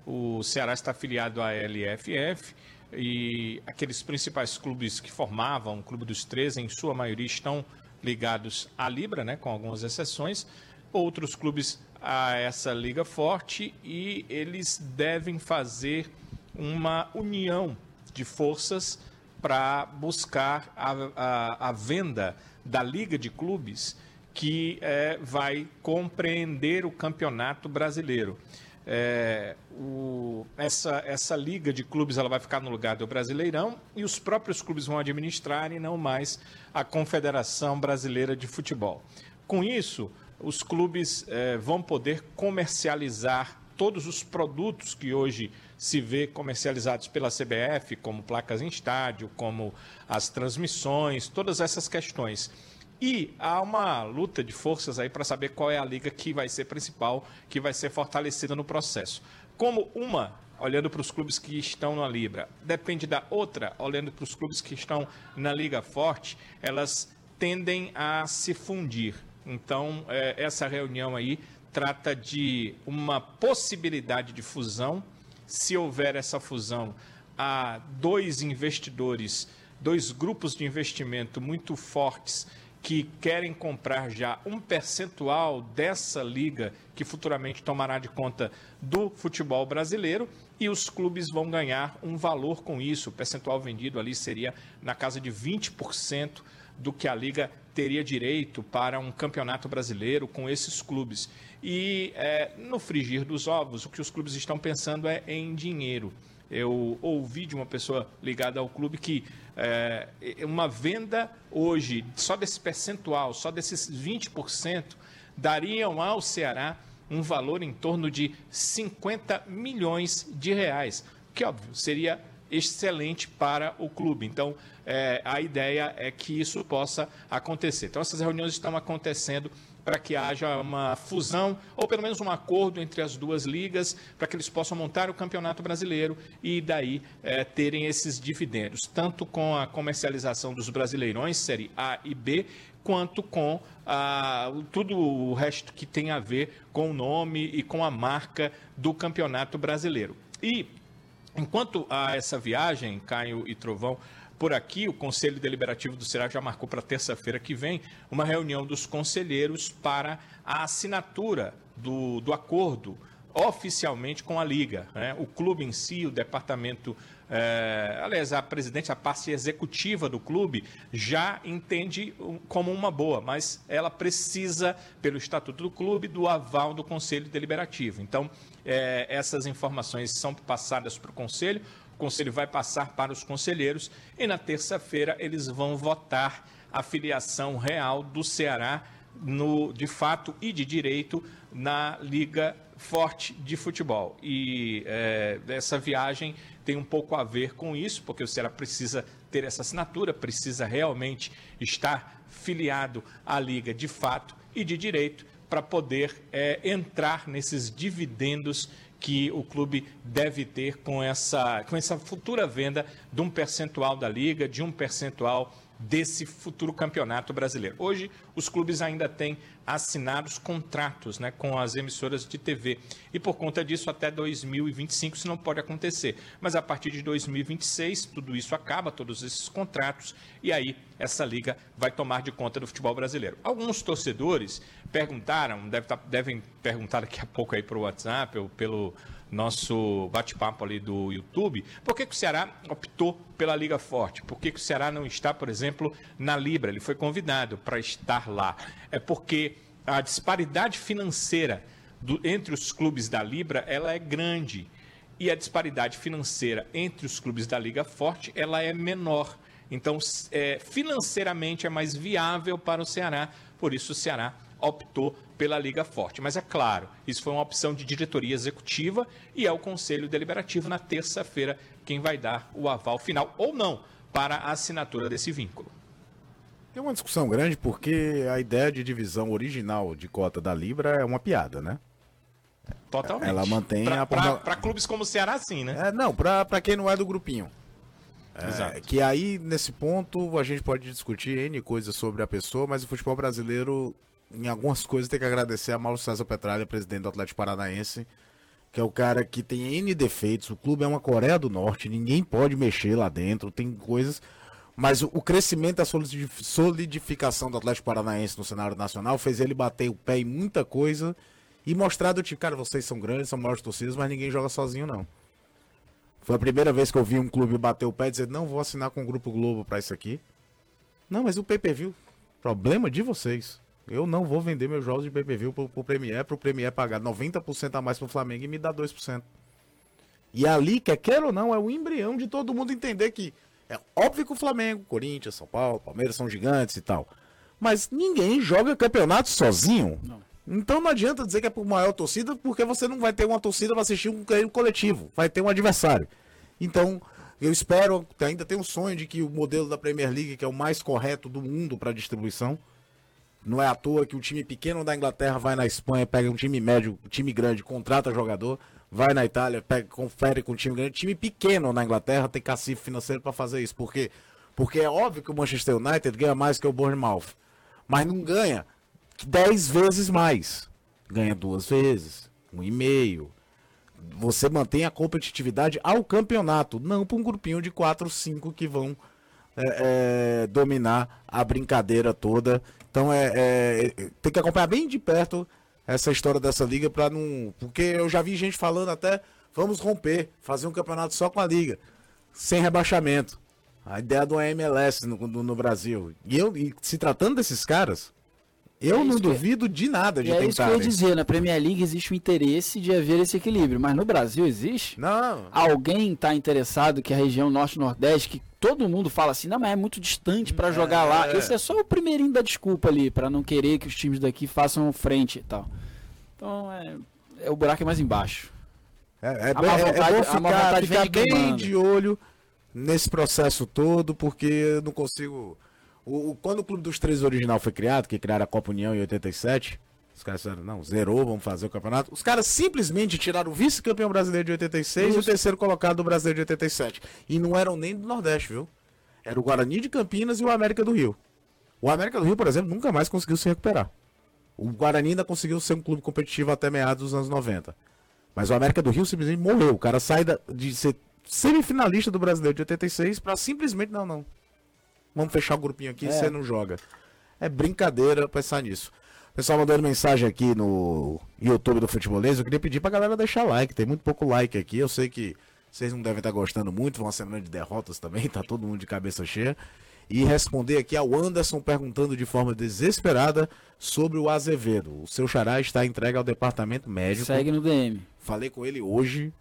O Ceará está afiliado à LFF e aqueles principais clubes que formavam o Clube dos Três, em sua maioria, estão ligados à Libra, né, com algumas exceções. Outros clubes a essa liga forte e eles devem fazer uma união de forças para buscar a, a, a venda da liga de clubes que eh, vai compreender o campeonato brasileiro. É, o- essa, essa liga de clubes ela vai ficar no lugar do Brasileirão e os próprios clubes vão administrar e não mais a Confederação Brasileira de Futebol. Com isso, os clubes eh, vão poder comercializar todos os produtos que hoje se vê comercializados pela CBF, como placas em estádio, como as transmissões, todas essas questões. E há uma luta de forças aí para saber qual é a liga que vai ser principal, que vai ser fortalecida no processo. Como uma, olhando para os clubes que estão na Libra, depende da outra, olhando para os clubes que estão na Liga Forte, elas tendem a se fundir. Então, eh, essa reunião aí trata de uma possibilidade de fusão. Se houver essa fusão, há dois investidores, dois grupos de investimento muito fortes que querem comprar já um percentual dessa liga que futuramente tomará de conta do futebol brasileiro e os clubes vão ganhar um valor com isso. O percentual vendido ali seria na casa de 20% do que a liga teria direito para um campeonato brasileiro com esses clubes. E eh, no frigir dos ovos, o que os clubes estão pensando é em dinheiro. Eu ouvi de uma pessoa ligada ao clube que é, uma venda hoje, só desse percentual, só desses 20%, dariam ao Ceará um valor em torno de 50 milhões de reais, que óbvio seria excelente para o clube. Então, é, a ideia é que isso possa acontecer. Então, essas reuniões estão acontecendo para que haja uma fusão ou pelo menos um acordo entre as duas ligas para que eles possam montar o campeonato brasileiro e daí eh, terem esses dividendos, tanto com a comercialização dos brasileirões, série A e B, quanto com tudo o resto que tem a ver com o nome e com a marca do campeonato brasileiro. E Enquanto há essa viagem, Caio e Trovão, por aqui, o Conselho Deliberativo do Ceará já marcou para terça-feira que vem uma reunião dos conselheiros para a assinatura do, do acordo oficialmente com a Liga. né? O clube em si, o departamento, eh, aliás, a presidente, a parte executiva do clube, já entende como uma boa, mas ela precisa, pelo estatuto do clube, do aval do Conselho Deliberativo. Então, eh, essas informações são passadas para o Conselho, o Conselho vai passar para os conselheiros e na terça-feira eles vão votar a filiação real do Ceará no, de fato e de direito na Liga Forte de Futebol. E eh, essa viagem tem um pouco a ver com isso, porque o Ceará precisa ter essa assinatura, precisa realmente estar filiado à Liga de fato e de direito para poder é, entrar nesses dividendos que o clube deve ter com essa, com essa futura venda de um percentual da liga, de um percentual desse futuro campeonato brasileiro. Hoje, os clubes ainda têm assinados contratos né, com as emissoras de TV. E por conta disso, até 2025 isso não pode acontecer. Mas a partir de 2026, tudo isso acaba, todos esses contratos, e aí essa liga vai tomar de conta do futebol brasileiro. Alguns torcedores perguntaram, deve tá, devem perguntar daqui a pouco aí para o WhatsApp ou pelo nosso bate-papo ali do YouTube, por que, que, o Ceará optou pela Liga Forte? Por que, que o Ceará não está, por exemplo, na Libra? Ele foi convidado para estar lá. É porque a disparidade financeira do, entre os clubes da Libra ela é grande e a disparidade financeira entre os clubes da Liga Forte ela é menor. Então, é, financeiramente é mais viável para o Ceará, por isso o Ceará optou pela Liga Forte. Mas é claro, isso foi uma opção de diretoria executiva e é o Conselho Deliberativo na terça-feira quem vai dar o aval final ou não para a assinatura desse vínculo. Tem uma discussão grande porque a ideia de divisão original de cota da Libra é uma piada, né? Totalmente. Ela mantém pra, a. Para clubes como o Ceará, sim, né? É, não, para quem não é do grupinho. É, que aí, nesse ponto, a gente pode discutir N coisas sobre a pessoa, mas o futebol brasileiro em algumas coisas tem que agradecer a Mauro César Petralha, presidente do Atlético Paranaense, que é o cara que tem N defeitos. O clube é uma Coreia do Norte, ninguém pode mexer lá dentro, tem coisas. Mas o, crescimento, a solidificação do Atlético Paranaense no cenário nacional fez ele bater o pé em muita coisa e mostrar do tipo, cara, vocês são grandes, são maiores torcidas, mas ninguém joga sozinho, não. Foi a primeira vez que eu vi um clube bater o pé e dizer, não vou assinar com o Grupo Globo para isso aqui. Não, mas o pay-per-view, problema de vocês. Eu não vou vender meus jogos de pay-per-view pro, pro Premier, pro Premier pagar 90% a mais pro Flamengo e me dar 2%. E ali, quer queira ou não, é o embrião de todo mundo entender que é óbvio que o Flamengo, Corinthians, São Paulo, Palmeiras são gigantes e tal. Mas ninguém joga campeonato sozinho. Não. Então não adianta dizer que é por maior torcida, porque você não vai ter uma torcida para assistir um coletivo. Vai ter um adversário. Então, eu espero, ainda tenho um sonho de que o modelo da Premier League, que é o mais correto do mundo para distribuição, não é à toa que o time pequeno da Inglaterra vai na Espanha, pega um time médio, um time grande, contrata jogador, vai na Itália, pega, confere com um time grande. Time pequeno na Inglaterra tem cacife financeiro para fazer isso. Por quê? Porque é óbvio que o Manchester United ganha mais que o Bournemouth. Mas não ganha 10 vezes mais. Ganha duas vezes, um e meio. Você mantém a competitividade ao campeonato, não para um grupinho de 4, 5 que vão é, é, dominar a brincadeira toda então é, é, tem que acompanhar bem de perto essa história dessa liga para não. Porque eu já vi gente falando até vamos romper, fazer um campeonato só com a liga, sem rebaixamento. A ideia do MLS no, no, no Brasil. E eu, e se tratando desses caras, eu é não duvido de nada de é tentar. É isso que eu ia dizer, na Premier League existe o interesse de haver esse equilíbrio, mas no Brasil existe? Não. Alguém está interessado que a região norte-nordeste, que todo mundo fala assim, não, mas é muito distante para jogar é... lá. Esse é só o primeirinho da desculpa ali, para não querer que os times daqui façam frente e tal. Então, é, é o buraco é mais embaixo. É, é, bem, é, vontade, é bom ficar, ficar bem de olho nesse processo todo, porque eu não consigo... O, o, quando o Clube dos Três original foi criado, que criaram a Copa União em 87, os caras disseram, não, zerou, vamos fazer o campeonato. Os caras simplesmente tiraram o vice-campeão brasileiro de 86 Isso. e o terceiro colocado do brasileiro de 87. E não eram nem do Nordeste, viu? Era o Guarani de Campinas e o América do Rio. O América do Rio, por exemplo, nunca mais conseguiu se recuperar. O Guarani ainda conseguiu ser um clube competitivo até meados dos anos 90. Mas o América do Rio simplesmente morreu. O cara sai da, de ser semifinalista do brasileiro de 86 para simplesmente, não, não. Vamos fechar o grupinho aqui e é. você não joga. É brincadeira pensar nisso. Pessoal mandando mensagem aqui no YouTube do Futebolês. Eu queria pedir pra galera deixar like. Tem muito pouco like aqui. Eu sei que vocês não devem estar gostando muito. Foi uma semana de derrotas também. *laughs* Tá todo mundo de cabeça cheia. E responder aqui ao Anderson perguntando de forma desesperada sobre o Azevedo. O seu xará está entregue ao departamento médico. Segue no DM. Falei com ele hoje.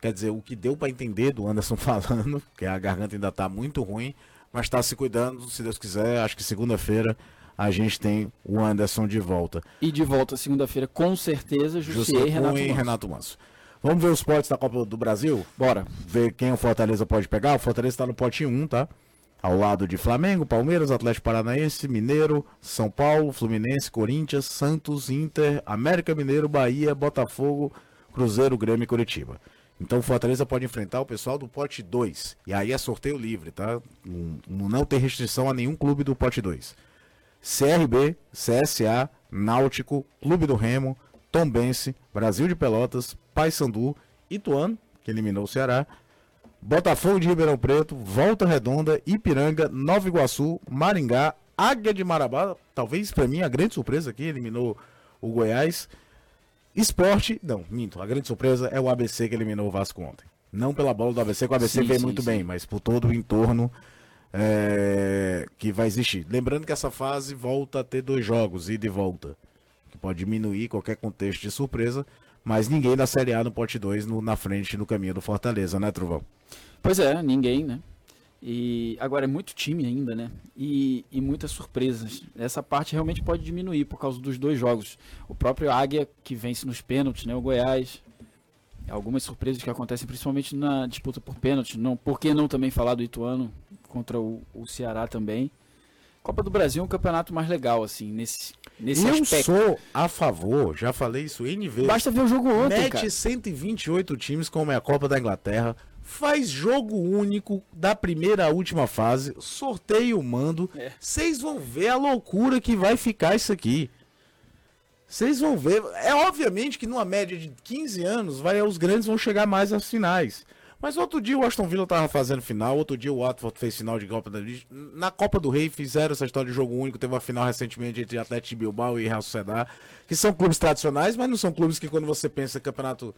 Quer dizer, o que deu para entender do Anderson *laughs* falando, que a garganta ainda tá muito ruim, mas tá se cuidando, se Deus quiser. Acho que segunda-feira a gente tem o Anderson de volta. E de volta segunda-feira, com certeza, Jussier e Renato Manso. Renato Manso. Vamos ver os potes da Copa do Brasil? Bora. Ver quem o Fortaleza pode pegar. O Fortaleza está no pote 1, tá? Ao lado de Flamengo, Palmeiras, Atlético Paranaense, Mineiro, São Paulo, Fluminense, Corinthians, Santos, Inter, América Mineiro, Bahia, Botafogo, Cruzeiro, Grêmio e Curitiba. Então o Fortaleza pode enfrentar o pessoal do pote 2. E aí é sorteio livre, tá? Não, não tem restrição a nenhum clube do pote 2. CRB, CSA, Náutico, Clube do Remo, Tombense, Brasil de Pelotas, Paysandu, Ituano, que eliminou o Ceará, Botafogo de Ribeirão Preto, Volta Redonda, Ipiranga, Nova Iguaçu, Maringá, Águia de Marabá, talvez para mim a grande surpresa aqui, eliminou o Goiás. Esporte, não, minto, a grande surpresa é o ABC que eliminou o Vasco ontem. Não pela bola do ABC, que o ABC sim, veio sim, muito sim. bem, mas por todo o entorno é, que vai existir. Lembrando que essa fase volta a ter dois jogos, ida e volta, que pode diminuir qualquer contexto de surpresa, mas ninguém da Série A no pote 2 no, na frente no caminho do Fortaleza, né, Trovão? Pois é, ninguém, né? E agora é muito time ainda, né? E, e muitas surpresas. Essa parte realmente pode diminuir por causa dos dois jogos. O próprio Águia, que vence nos pênaltis, né? O Goiás. Algumas surpresas que acontecem principalmente na disputa por pênalti. Não, por que não também falar do Ituano contra o, o Ceará também? Copa do Brasil é um campeonato mais legal, assim, nesse, nesse Eu aspecto. sou a favor, já falei isso N vezes. Basta ver o jogo ontem, Mete cara. 128 times, como é a Copa da Inglaterra faz jogo único da primeira à última fase, sorteio mando. Vocês é. vão ver a loucura que vai ficar isso aqui. Vocês vão ver. É obviamente que numa média de 15 anos, vai, os grandes vão chegar mais às finais. Mas outro dia o Aston Villa tava fazendo final, outro dia o Watford fez final de Copa da Liga. Na Copa do Rei fizeram essa história de jogo único, teve uma final recentemente entre Atlético Bilbao e Real Sociedad, que são clubes tradicionais, mas não são clubes que quando você pensa campeonato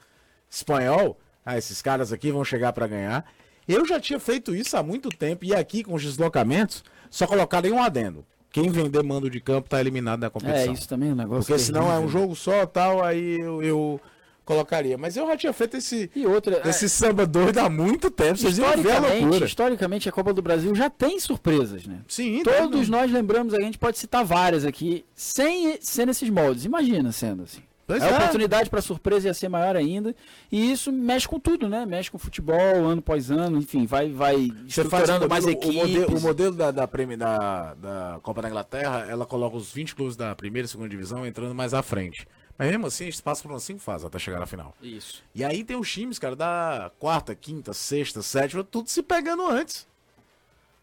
espanhol, ah, esses caras aqui vão chegar para ganhar. Eu já tinha feito isso há muito tempo e aqui com os deslocamentos, só colocarem um adendo. Quem vender mando de campo tá eliminado da competição. É, isso também é um negócio. Porque senão é um jogo só tal, aí eu, eu, colocaria. Mas eu já tinha feito esse, e outra, esse é... samba doido há muito tempo. Vocês historicamente, a historicamente, a Copa do Brasil já tem surpresas, né? Sim, Todos nós lembramos, a gente pode citar várias aqui, sem ser nesses moldes. Imagina sendo assim. Pois a é. oportunidade para surpresa ia ser maior ainda. E isso mexe com tudo, né? Mexe com futebol, ano após ano, enfim, vai, vai estruturando mais equipes. O modelo, o modelo da, da, da, da, Copa da Inglaterra, ela coloca os 20 clubes da primeira e segunda divisão entrando mais à frente. Mas mesmo assim, a gente passa por umas 5 fases até chegar na final. Isso. E aí tem os times, cara, da quarta, quinta, sexta, sétima, tudo se pegando antes.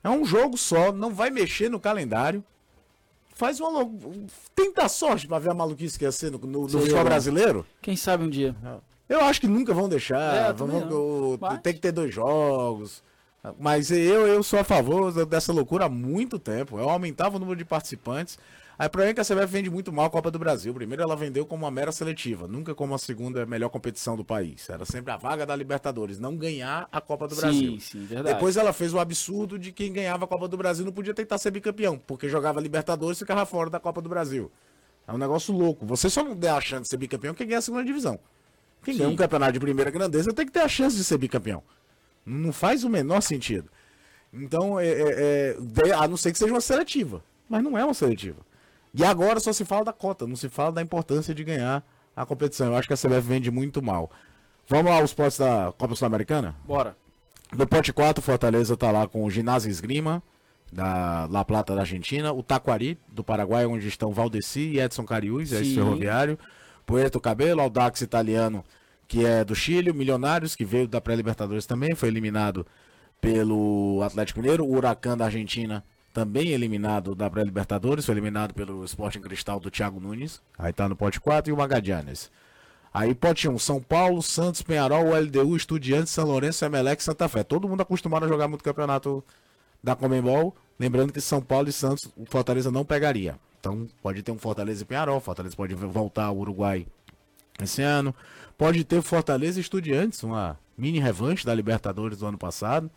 É um jogo só, não vai mexer no calendário faz uma. Tenta sorte pra ver a maluquice que ia ser no, no, no futebol brasileiro. Quem sabe um dia. Eu acho que nunca vão deixar. É, vamos, tem que ter dois jogos. Mas eu, eu sou a favor dessa loucura há muito tempo. Eu aumentava o número de participantes. Aí o problema é que a CBF vende muito mal a Copa do Brasil. Primeiro ela vendeu como uma mera seletiva, nunca como a segunda melhor competição do país. Era sempre a vaga da Libertadores, não ganhar a Copa do sim, Brasil. Sim, verdade. Depois ela fez o absurdo de quem ganhava a Copa do Brasil não podia tentar ser bicampeão, porque jogava Libertadores e ficava fora da Copa do Brasil. É um negócio louco. Você só não der a chance de ser bicampeão quem ganha a segunda divisão. Quem sim. ganha um campeonato de primeira grandeza tem que ter a chance de ser bicampeão. Não faz o menor sentido. Então, é, é, é, a não ser que seja uma seletiva. Mas não é uma seletiva. E agora só se fala da cota, não se fala da importância de ganhar a competição. Eu acho que a CBF vende muito mal. Vamos lá aos potes da Copa Sul-Americana? Bora. No pote 4, Fortaleza tá lá com o Ginásio Esgrima, da La Plata da Argentina, o Taquari, do Paraguai, onde estão Valdeci e Edson Cariús, é esse ferroviário, Puerto Cabelo, Audax italiano, que é do Chile, o Milionários, que veio da pré-Libertadores também, foi eliminado pelo Atlético Mineiro, o Huracan da Argentina, também eliminado da pré-Libertadores, foi eliminado pelo Sporting Cristal do Thiago Nunes. Aí tá no pote 4 e o Magadianes. Aí pote 1, São Paulo, Santos, Penharol, LDU, Estudiantes, São Lourenço, Emelec e Santa Fé. Todo mundo acostumado a jogar muito campeonato da Comembol. Lembrando que São Paulo e Santos, o Fortaleza não pegaria. Então pode ter um Fortaleza e Penharol, Fortaleza pode voltar ao Uruguai esse ano. Pode ter Fortaleza e Estudiantes, uma mini revanche da Libertadores do ano passado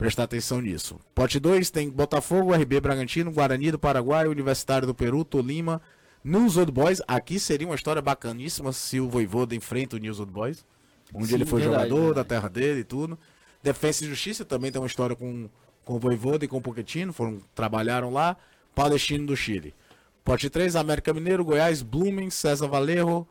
prestar atenção nisso. Pote 2 tem Botafogo, RB Bragantino, Guarani do Paraguai, Universitário do Peru, Tolima, News Old Boys. Aqui seria uma história bacaníssima se o Voivoda enfrenta o News Old Boys, onde Sim, ele foi verdade, jogador verdade. da terra dele e tudo. Defesa e Justiça também tem uma história com, com o Voivoda e com o Pochettino, foram, trabalharam lá. Palestino do Chile. Pote 3, América Mineiro, Goiás, Blumen, César Valerro,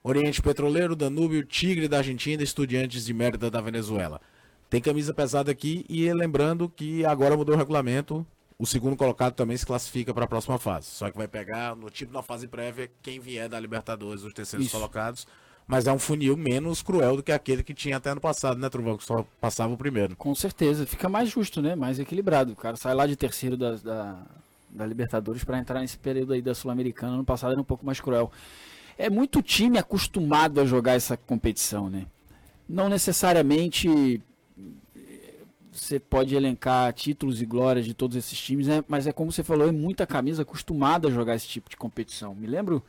Oriente Petroleiro, Danúbio, Tigre da Argentina, Estudiantes de Mérida da Venezuela. Tem camisa pesada aqui e lembrando que agora mudou o regulamento, o segundo colocado também se classifica para a próxima fase. Só que vai pegar no tipo na fase prévia quem vier da Libertadores, os terceiros Isso. colocados. Mas é um funil menos cruel do que aquele que tinha até ano passado, né, Trovão? Que só passava o primeiro. Com certeza, fica mais justo, né? Mais equilibrado. O cara sai lá de terceiro da, da, da Libertadores para entrar nesse período aí da Sul-Americana. Ano passado era um pouco mais cruel. É muito time acostumado a jogar essa competição, né? Não necessariamente você pode elencar títulos e glórias de todos esses times, né? mas é como você falou, é muita camisa acostumada a jogar esse tipo de competição. Me lembro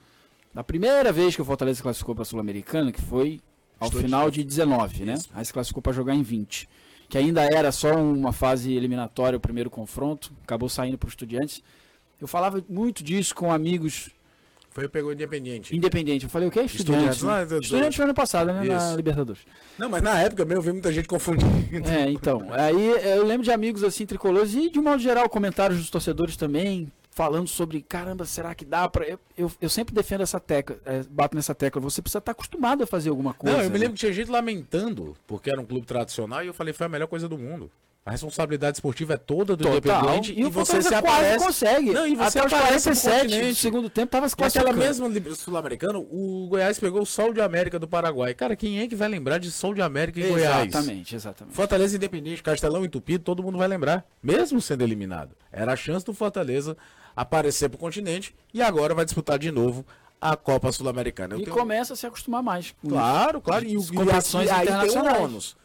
da primeira vez que o Fortaleza classificou para a Sul-Americana, que foi ao Estou final de- de 19, né? Aí se classificou para jogar em 20. Que ainda era só uma fase eliminatória, o primeiro confronto, acabou saindo para os estudiantes. Eu falava muito disso com amigos Foi pegou Independiente. independentes. Eu falei, o que? Estudiantes. Estudiantes, né? Estudiantes foi ano passado, né? Na Isso. Libertadores. Não, mas na época mesmo eu vi muita gente confundindo. É, então. Aí eu lembro de amigos assim, tricolores, e de modo geral, comentários dos torcedores também, falando sobre, caramba, será que dá pra. Eu, eu, eu sempre defendo essa tecla, é, bato nessa tecla. Você precisa estar acostumado a fazer alguma coisa. Não, eu me né? lembro que tinha gente lamentando, porque era um clube tradicional, e eu falei, foi a melhor coisa do mundo. A responsabilidade esportiva é toda do Total. Independente E, o você se aparece. consegue. Não, e você Até os aparece no 47 do continente. segundo tempo tava se Naquela classificando. mesma Liga Sul-Americana, o Goiás pegou o Sol de América do Paraguai. Cara, quem é que vai lembrar de Sol de América e Goiás? Exatamente, exatamente. Fortaleza Independente, Castelão entupido, todo mundo vai lembrar, mesmo sendo eliminado. Era a chance do Fortaleza aparecer pro continente e agora vai disputar de novo a Copa Sul-Americana. E tenho- começa a se acostumar mais. Claro, claro. E, o, e aqui- aí tem um ônus.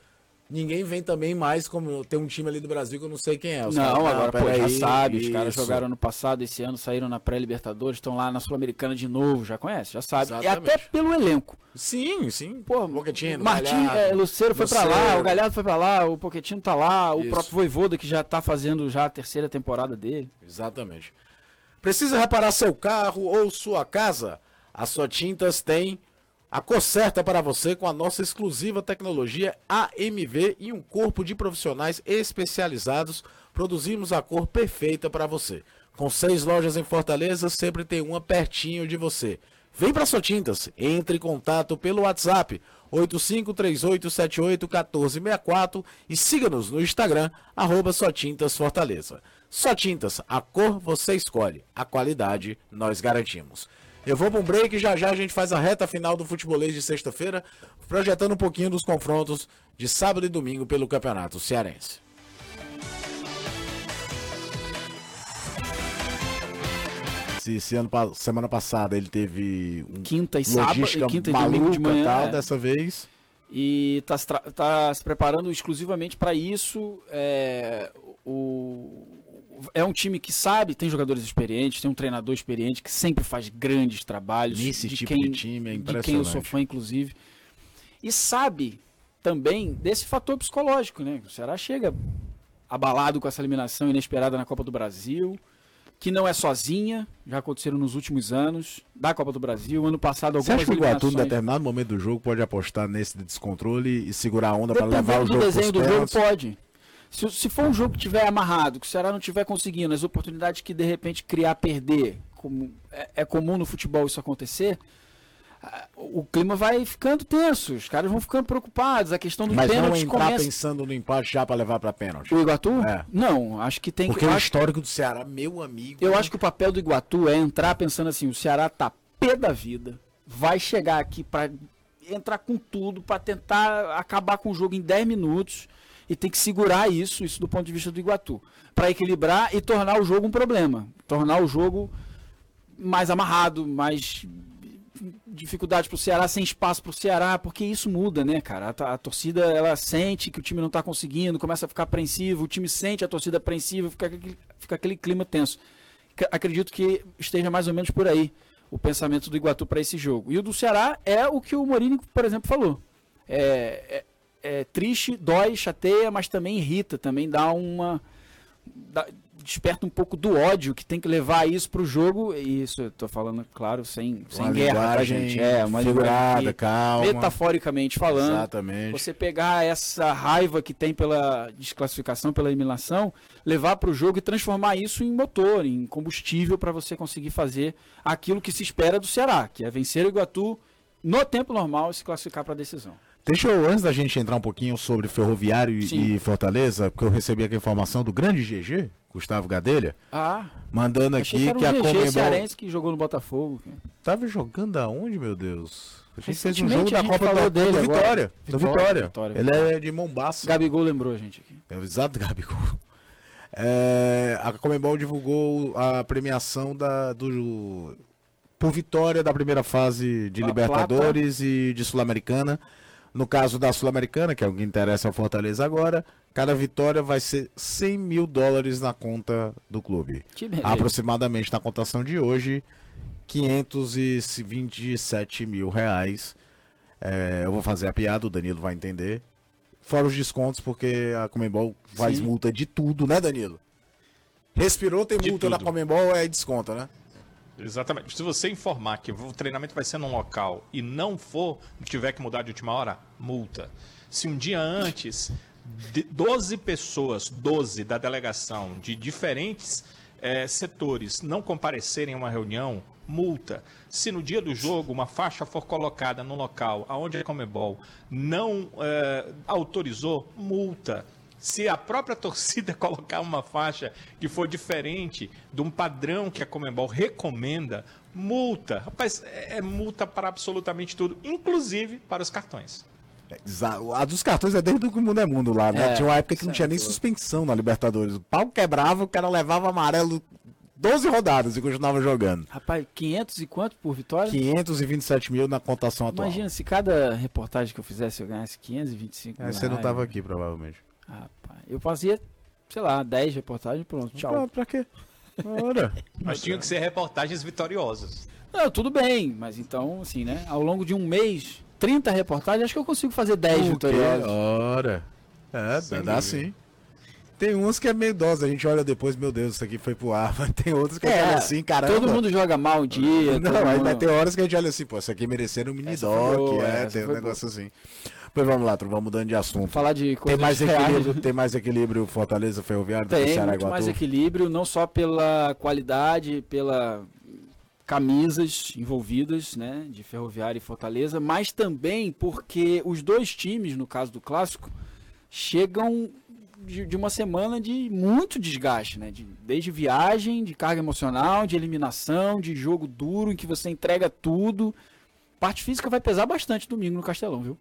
Ninguém vem também mais como tem um time ali do Brasil que eu não sei quem é. Não, caras, agora pô, já peraí, sabe, os caras isso. jogaram ano passado, esse ano saíram na pré-libertadores, estão lá na Sul-Americana de novo, já conhece, já sabe. E Exatamente. até pelo elenco. Sim, sim. Pô, Pochettino, Martim, é, Luceiro foi pra lá, Lucero. o Galhardo foi pra lá, o Poquetino tá lá, o Isso. próprio Voivoda que já tá fazendo já a terceira temporada dele. Exatamente. Precisa reparar seu carro ou sua casa? A Sua Tintas tem a cor certa para você com a nossa exclusiva tecnologia AMV e um corpo de profissionais especializados. Produzimos a cor perfeita para você. Com seis lojas em Fortaleza, sempre tem uma pertinho de você. Vem para Sua Tintas, entre em contato pelo WhatsApp 8538781464 e siga-nos no Instagram, arroba Só Tintas Fortaleza. Só Tintas, a cor você escolhe, a qualidade nós garantimos. Eu vou para um break e já já a gente faz a reta final do futebolês de sexta-feira, projetando um pouquinho dos confrontos de sábado e domingo pelo Campeonato Cearense. Se, se ano, semana passada ele teve um Quinta e sábado, logística quinta e domingo de manhã. tal, é. dessa vez. E tá, se tra- tá se preparando exclusivamente para isso. É, o, é um time que sabe, tem jogadores experientes, tem um treinador experiente que sempre faz grandes trabalhos. Nesse de tipo quem, de time é de quem eu impressionante. sou fã, inclusive. E sabe também desse fator psicológico, né? O Ceará chega abalado com essa eliminação inesperada na Copa do Brasil, que não é sozinha, já aconteceram nos últimos anos, da Copa do Brasil, ano passado Você algumas acha que o Iguatu, em determinado momento do jogo, pode apostar nesse descontrole e segurar a onda para levar o jogo do desenho do jogo, pode. Se, se for um jogo que tiver amarrado, que o Ceará não tiver conseguindo, as oportunidades que de repente criar perder, como é, é comum no futebol isso acontecer, o clima vai ficando tenso, os caras vão ficando preocupados, a questão do Mas não pênalti entrar começa... pensando no empate já para levar para pênalti. O Iguatu? É. Não, acho que tem Porque que... eu o histórico do Ceará, meu amigo. Eu acho que o papel do Iguatu é entrar pensando assim, o Ceará tá pé da vida, vai chegar aqui para entrar com tudo, para tentar acabar com o jogo em 10 minutos e tem que segurar isso, isso do ponto de vista do Iguatu, para equilibrar e tornar o jogo um problema, tornar o jogo mais amarrado, mais dificuldade pro Ceará, sem espaço pro Ceará, porque isso muda, né, cara? A, a torcida, ela sente que o time não tá conseguindo, começa a ficar apreensivo, o time sente a torcida apreensiva, fica aquele, fica aquele clima tenso. Ac- Acredito que esteja mais ou menos por aí o pensamento do Iguatu para esse jogo. E o do Ceará é o que o Morini, por exemplo, falou. É, é- triste, dói, chateia, mas também irrita, também dá uma. dá- desperta um pouco do ódio que tem que levar isso pro jogo. E isso eu tô falando, claro, sem, sem Uma guerra, tá, linguagem gente? É, uma figurada, calma. metaforicamente falando, Exatamente. você pegar essa raiva que tem pela desclassificação, pela eliminação, levar para o jogo e transformar isso em motor, em combustível para você conseguir fazer aquilo que se espera do Ceará, que é vencer o Iguatu no tempo normal, se classificar para a decisão. Deixa eu, antes da gente entrar um pouquinho sobre Ferroviário e- Sim. e Fortaleza, porque eu recebi aqui a informação do grande GG, Gustavo Gadelha, Ah, mandando aqui que que, era a Comembol... cearense que jogou no Botafogo. Tava jogando aonde, meu Deus? A gente fez um jogo da Copa da, dele do agora. Vitória. Do Vitória, Vitória. Vitória, Ele Vitória. é de Mombaça. Gabigol lembrou a gente aqui. É, exato, *laughs* Gabigol. É, a Comembol divulgou a premiação da, do, por vitória da primeira fase de A Libertadores e de Sul-Americana. No caso da Sul-Americana, que é o que interessa ao Fortaleza agora, cada vitória vai ser 100 mil dólares na conta do clube. Aproximadamente na cotação de hoje, 527 mil reais. É, eu vou fazer a piada, o Danilo vai entender. Fora os descontos, porque a Comembol faz Sim. multa de tudo, né, Danilo? Respirou, tem De multa na tudo. Comembol, é desconto, né? Exatamente. Se você informar que o treinamento vai ser num local e não for, tiver que mudar de última hora, multa. Se um dia antes, de- 12 pessoas, 12 da delegação de diferentes eh, setores não comparecerem a uma reunião, multa. Se no dia do jogo uma faixa for colocada no local aonde a Comebol não eh, autorizou, multa. Se a própria torcida *laughs* colocar uma faixa que for diferente de um padrão que a Comembol recomenda, multa. Rapaz, é é multa para absolutamente tudo, inclusive para os cartões. Exa- A dos cartões é desde que o mundo é mundo lá, né? É, Tinha uma época que não tinha nem suspensão na Libertadores. O pau quebrava, o cara levava amarelo 12 rodadas e continuava jogando. Rapaz, 500 e quanto por vitória? 527 mil na cotação atual. Imagina se cada reportagem que eu fizesse eu ganhasse 525 Aí mil você não reais. tava aqui, provavelmente. Rapaz, eu fazia, sei lá, 10 reportagens pronto, tchau. Pra, pra quê? Ora. *laughs* Mas tinham que ser reportagens vitoriosas. Não, tudo bem, mas então, assim, né? Ao longo de um mês, 30 reportagens, acho que eu consigo fazer 10 O quê? vitoriosas. Ora. É, Sem dá sim. Tem uns que é meio dose, a gente olha depois, meu Deus, isso aqui foi pro ar. *laughs* Mas tem outros que a gente olha assim, caramba. todo mundo joga mal um dia. *laughs* Não, aí mundo... vai ter horas que a gente olha assim, pô, isso aqui mereceram um mini Essa doc, boa, é, tem um negócio assim. Pois vamos lá, vamos mudando de assunto. Falar de Tem mais reais. equilíbrio, tem mais equilíbrio Fortaleza Ferroviário do que Tem Ceará muito mais equilíbrio, não só pela qualidade, pela camisas envolvidas, né, de Ferroviária e Fortaleza, mas também porque os dois times, no caso do clássico, chegam de, de uma semana de muito desgaste, né, de, desde viagem, de carga emocional, de eliminação, de jogo duro em que você entrega tudo. Parte física vai pesar bastante domingo no Castelão, viu?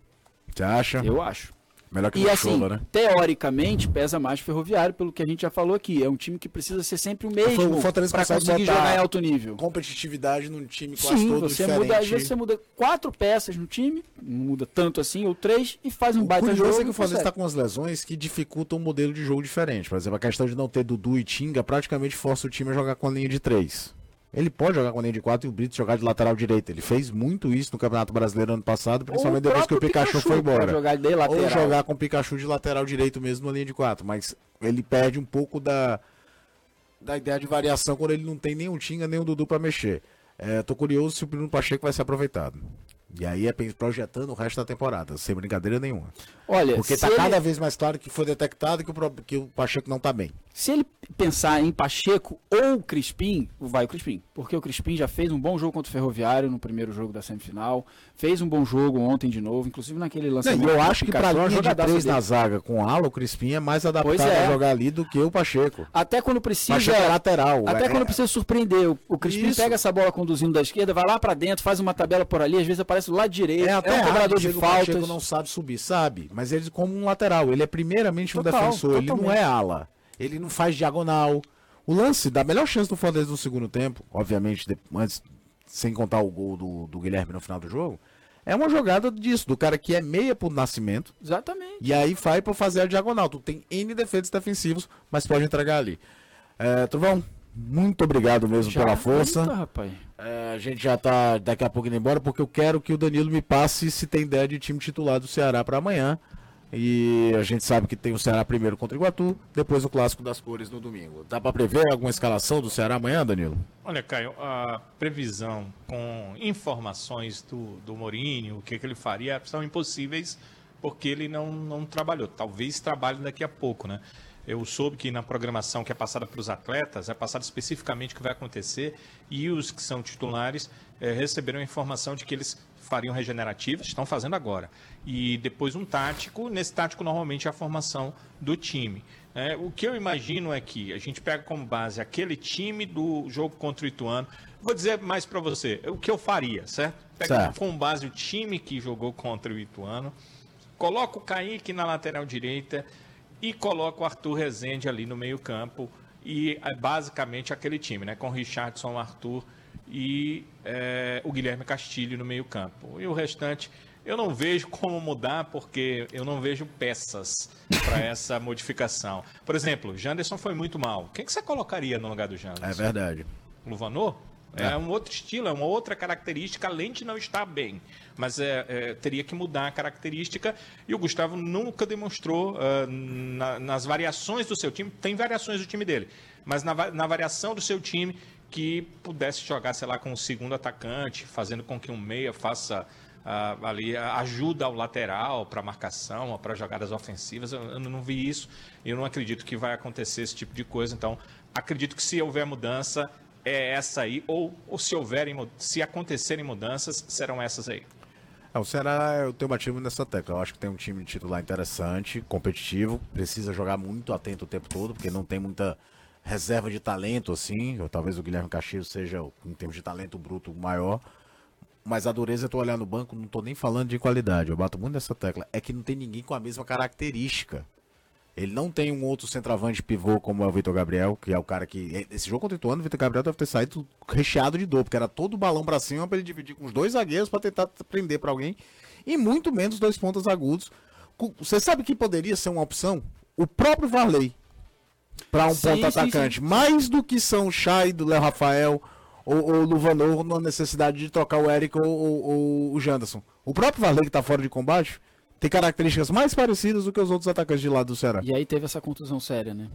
Você acha? Eu acho. Melhor que E assim, Chola, né? teoricamente, pesa mais o Ferroviário, pelo que a gente já falou aqui. É um time que precisa ser sempre o mesmo O Fortaleza para conseguir jogar em alto nível. Competitividade num time quase Sim, todo você diferente. muda, às vezes você muda quatro peças no time, não muda tanto assim, ou três, e faz um O baita curioso jogo. é que o Fortaleza está com umas lesões que dificultam um modelo de jogo diferente. Por exemplo, a questão de não ter Dudu e Tinga praticamente força o time a jogar com a linha de três. Ele pode jogar com a linha de quatro e o Brito jogar de lateral direito. Ele fez muito isso no Campeonato Brasileiro ano passado, principalmente depois que o próprio Pikachu, foi embora. jogar Ou jogar com o Pikachu de lateral direito mesmo na linha de quatro. Mas ele perde um pouco da, da ideia de variação quando ele não tem nem o Tinga nem o Dudu para mexer. É, tô curioso se o Bruno Pacheco vai ser aproveitado. E aí é projetando o resto da temporada, sem brincadeira nenhuma. Olha, Porque tá ele- cada vez mais claro que foi detectado que o, que o Pacheco não tá bem. Se ele pensar em Pacheco ou Crispim, vai o Crispim. Porque o Crispim já fez um bom jogo contra o Ferroviário no primeiro jogo da semifinal. Fez um bom jogo ontem de novo, inclusive naquele Não, lançamento. e eu acho que uma linha de três dele. na zaga com ala, o Crispim é mais adaptado é. a jogar ali do que o Pacheco. Até quando precisa. Pacheco é lateral. Até é- quando precisa surpreender. O- O Crispim Isso. pega essa bola conduzindo da esquerda, vai lá pra dentro, faz uma tabela por ali, às vezes aparece do lado direito. É É, até um errado cobrador de que o Pacheco não sabe subir, sabe? Mas ele como um lateral, ele é primeiramente um Total, defensor, ele não totalmente. é ala. Ele não faz diagonal. O lance da melhor chance do Fortaleza no segundo tempo, obviamente, antes, sem contar o gol do, do Guilherme no final do jogo, é uma jogada disso, do cara que é meia por nascimento, Exatamente. e aí vai pra fazer a diagonal. Tu tem N defeitos defensivos, mas pode entregar ali. É, Trovão, muito obrigado mesmo Já? pela força. Eita, rapaz. É, a gente já tá daqui a pouco indo embora, porque eu quero que o Danilo me passe se tem ideia de time titular do Ceará para amanhã. E a gente sabe que tem o Ceará primeiro contra o Iguatu, depois o Clássico das Cores no domingo. Dá para prever alguma escalação do Ceará amanhã, Danilo? Olha, Caio, a previsão com informações do, do Mourinho, o que, que ele faria, são impossíveis porque ele não, não trabalhou. Talvez trabalhe daqui a pouco, né? Eu soube que na programação que é passada para os atletas, é passado especificamente o que vai acontecer e os que são titulares eh, receberam a informação de que eles fariam regenerativas, estão fazendo agora. E depois um tático, nesse tático normalmente é a formação do time. É, o que eu imagino é que a gente pega como base aquele time do jogo contra o Ituano. Vou dizer mais para você, o que eu faria, certo? Pega Certo. como base o time que jogou contra o Ituano, coloca o Kaique na lateral direita e coloca o Arthur Rezende ali no meio-campo. E é basicamente aquele time, né? Com Richardson, Arthur e é, o Guilherme Castilho no meio-campo. E o restante eu não vejo como mudar, porque eu não vejo peças para *laughs* essa modificação. Por exemplo, Janderson foi muito mal. Quem que você colocaria no lugar do Janderson? É verdade. Luvanor? É. É. um outro estilo, é uma outra característica, além de não estar bem. Mas é, é, teria que mudar a característica. E o Gustavo nunca demonstrou ah, na- nas variações do seu time. Tem variações do time dele, mas na, na variação do seu time que pudesse jogar, sei lá, com o segundo atacante, fazendo com que um meia faça ah, ali ajuda ao lateral para marcação, para jogadas ofensivas. Eu, eu não vi isso. Eu não acredito que vai acontecer esse tipo de coisa. Então, acredito que se houver mudança é essa aí, ou, ou se houverem, se acontecerem mudanças, serão essas aí. É, o Ceará, eu nessa tecla. Eu acho que tem um time de titular interessante, competitivo, precisa jogar muito atento o tempo todo, porque não tem muita reserva de talento assim. Ou talvez o Guilherme Castilho seja, em termos de talento bruto, o maior. Mas a dureza, eu tô olhando no banco, não tô nem falando de qualidade. Eu bato muito nessa tecla. É que não tem ninguém com a mesma característica. Ele não tem um outro centroavante pivô como é o Vitor Gabriel, que é o cara que. Esse jogo contra o Ituano, o Vitor Gabriel deve ter saído recheado de dor, porque era todo balão pra cima pra ele dividir com os dois zagueiros pra tentar prender pra alguém. E muito menos dois pontas agudos. Você sabe que poderia ser uma opção? O próprio Varley. Pra um Sim, ponto sim, atacante. sim. Mais do que são o Chay do Léo Rafael ou ou o Luvanor na necessidade de trocar o Eric ou, ou- ou o Janderson. O próprio Varley que tá fora de combate tem características mais parecidas do que os outros atacantes de lado do Ceará. E aí teve essa contusão séria, né?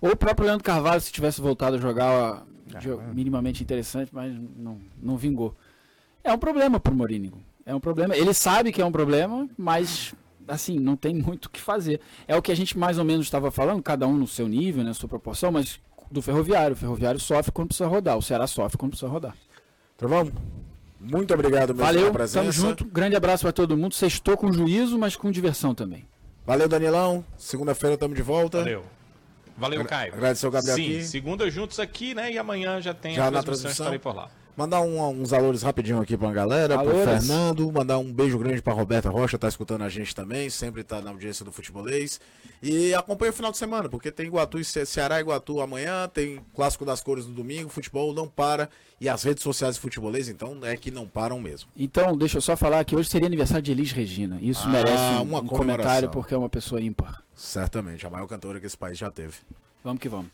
Ou o próprio Leandro Carvalho, se tivesse voltado a jogar ó, jo- minimamente interessante, mas não, não vingou. É um problema pro Mourinho. É um problema. Ele sabe que é um problema, mas assim, não tem muito o que fazer. É o que a gente mais ou menos estava falando, cada um no seu nível, na sua proporção, mas do Ferroviário. O Ferroviário sofre quando precisa rodar, o Ceará sofre quando precisa rodar. Trovão, muito obrigado mesmo Valeu, pela presença. tamo junto. Grande abraço para todo mundo. Sextou com juízo, mas com diversão também. Valeu, Danilão. Segunda-feira estamos de volta. Valeu. Valeu, Caio. agradecer ao Gabriel Sim, aqui. segunda juntos aqui, né? E amanhã já tem Já a na transmissão, transmissão. estarei por lá. Mandar um- uns alores rapidinho aqui pra galera, pro Alores. Fernando, mandar um beijo grande pra Roberta Rocha, tá escutando a gente também, sempre tá na audiência do futebolês. E acompanha o final de semana, porque tem Iguatu e Ce- Ceará e Iguatu amanhã, tem Clássico das Cores no domingo, futebol não para, e as redes sociais do futebolês, então, é que não param mesmo. Então, deixa eu só falar que hoje seria aniversário de Elis Regina. Isso Ah, merece um, um comentário porque é uma pessoa ímpar. Certamente, a maior cantora que esse país já teve. Vamos que vamos.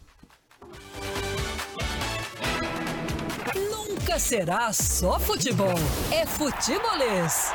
Será só futebol. É futebolês.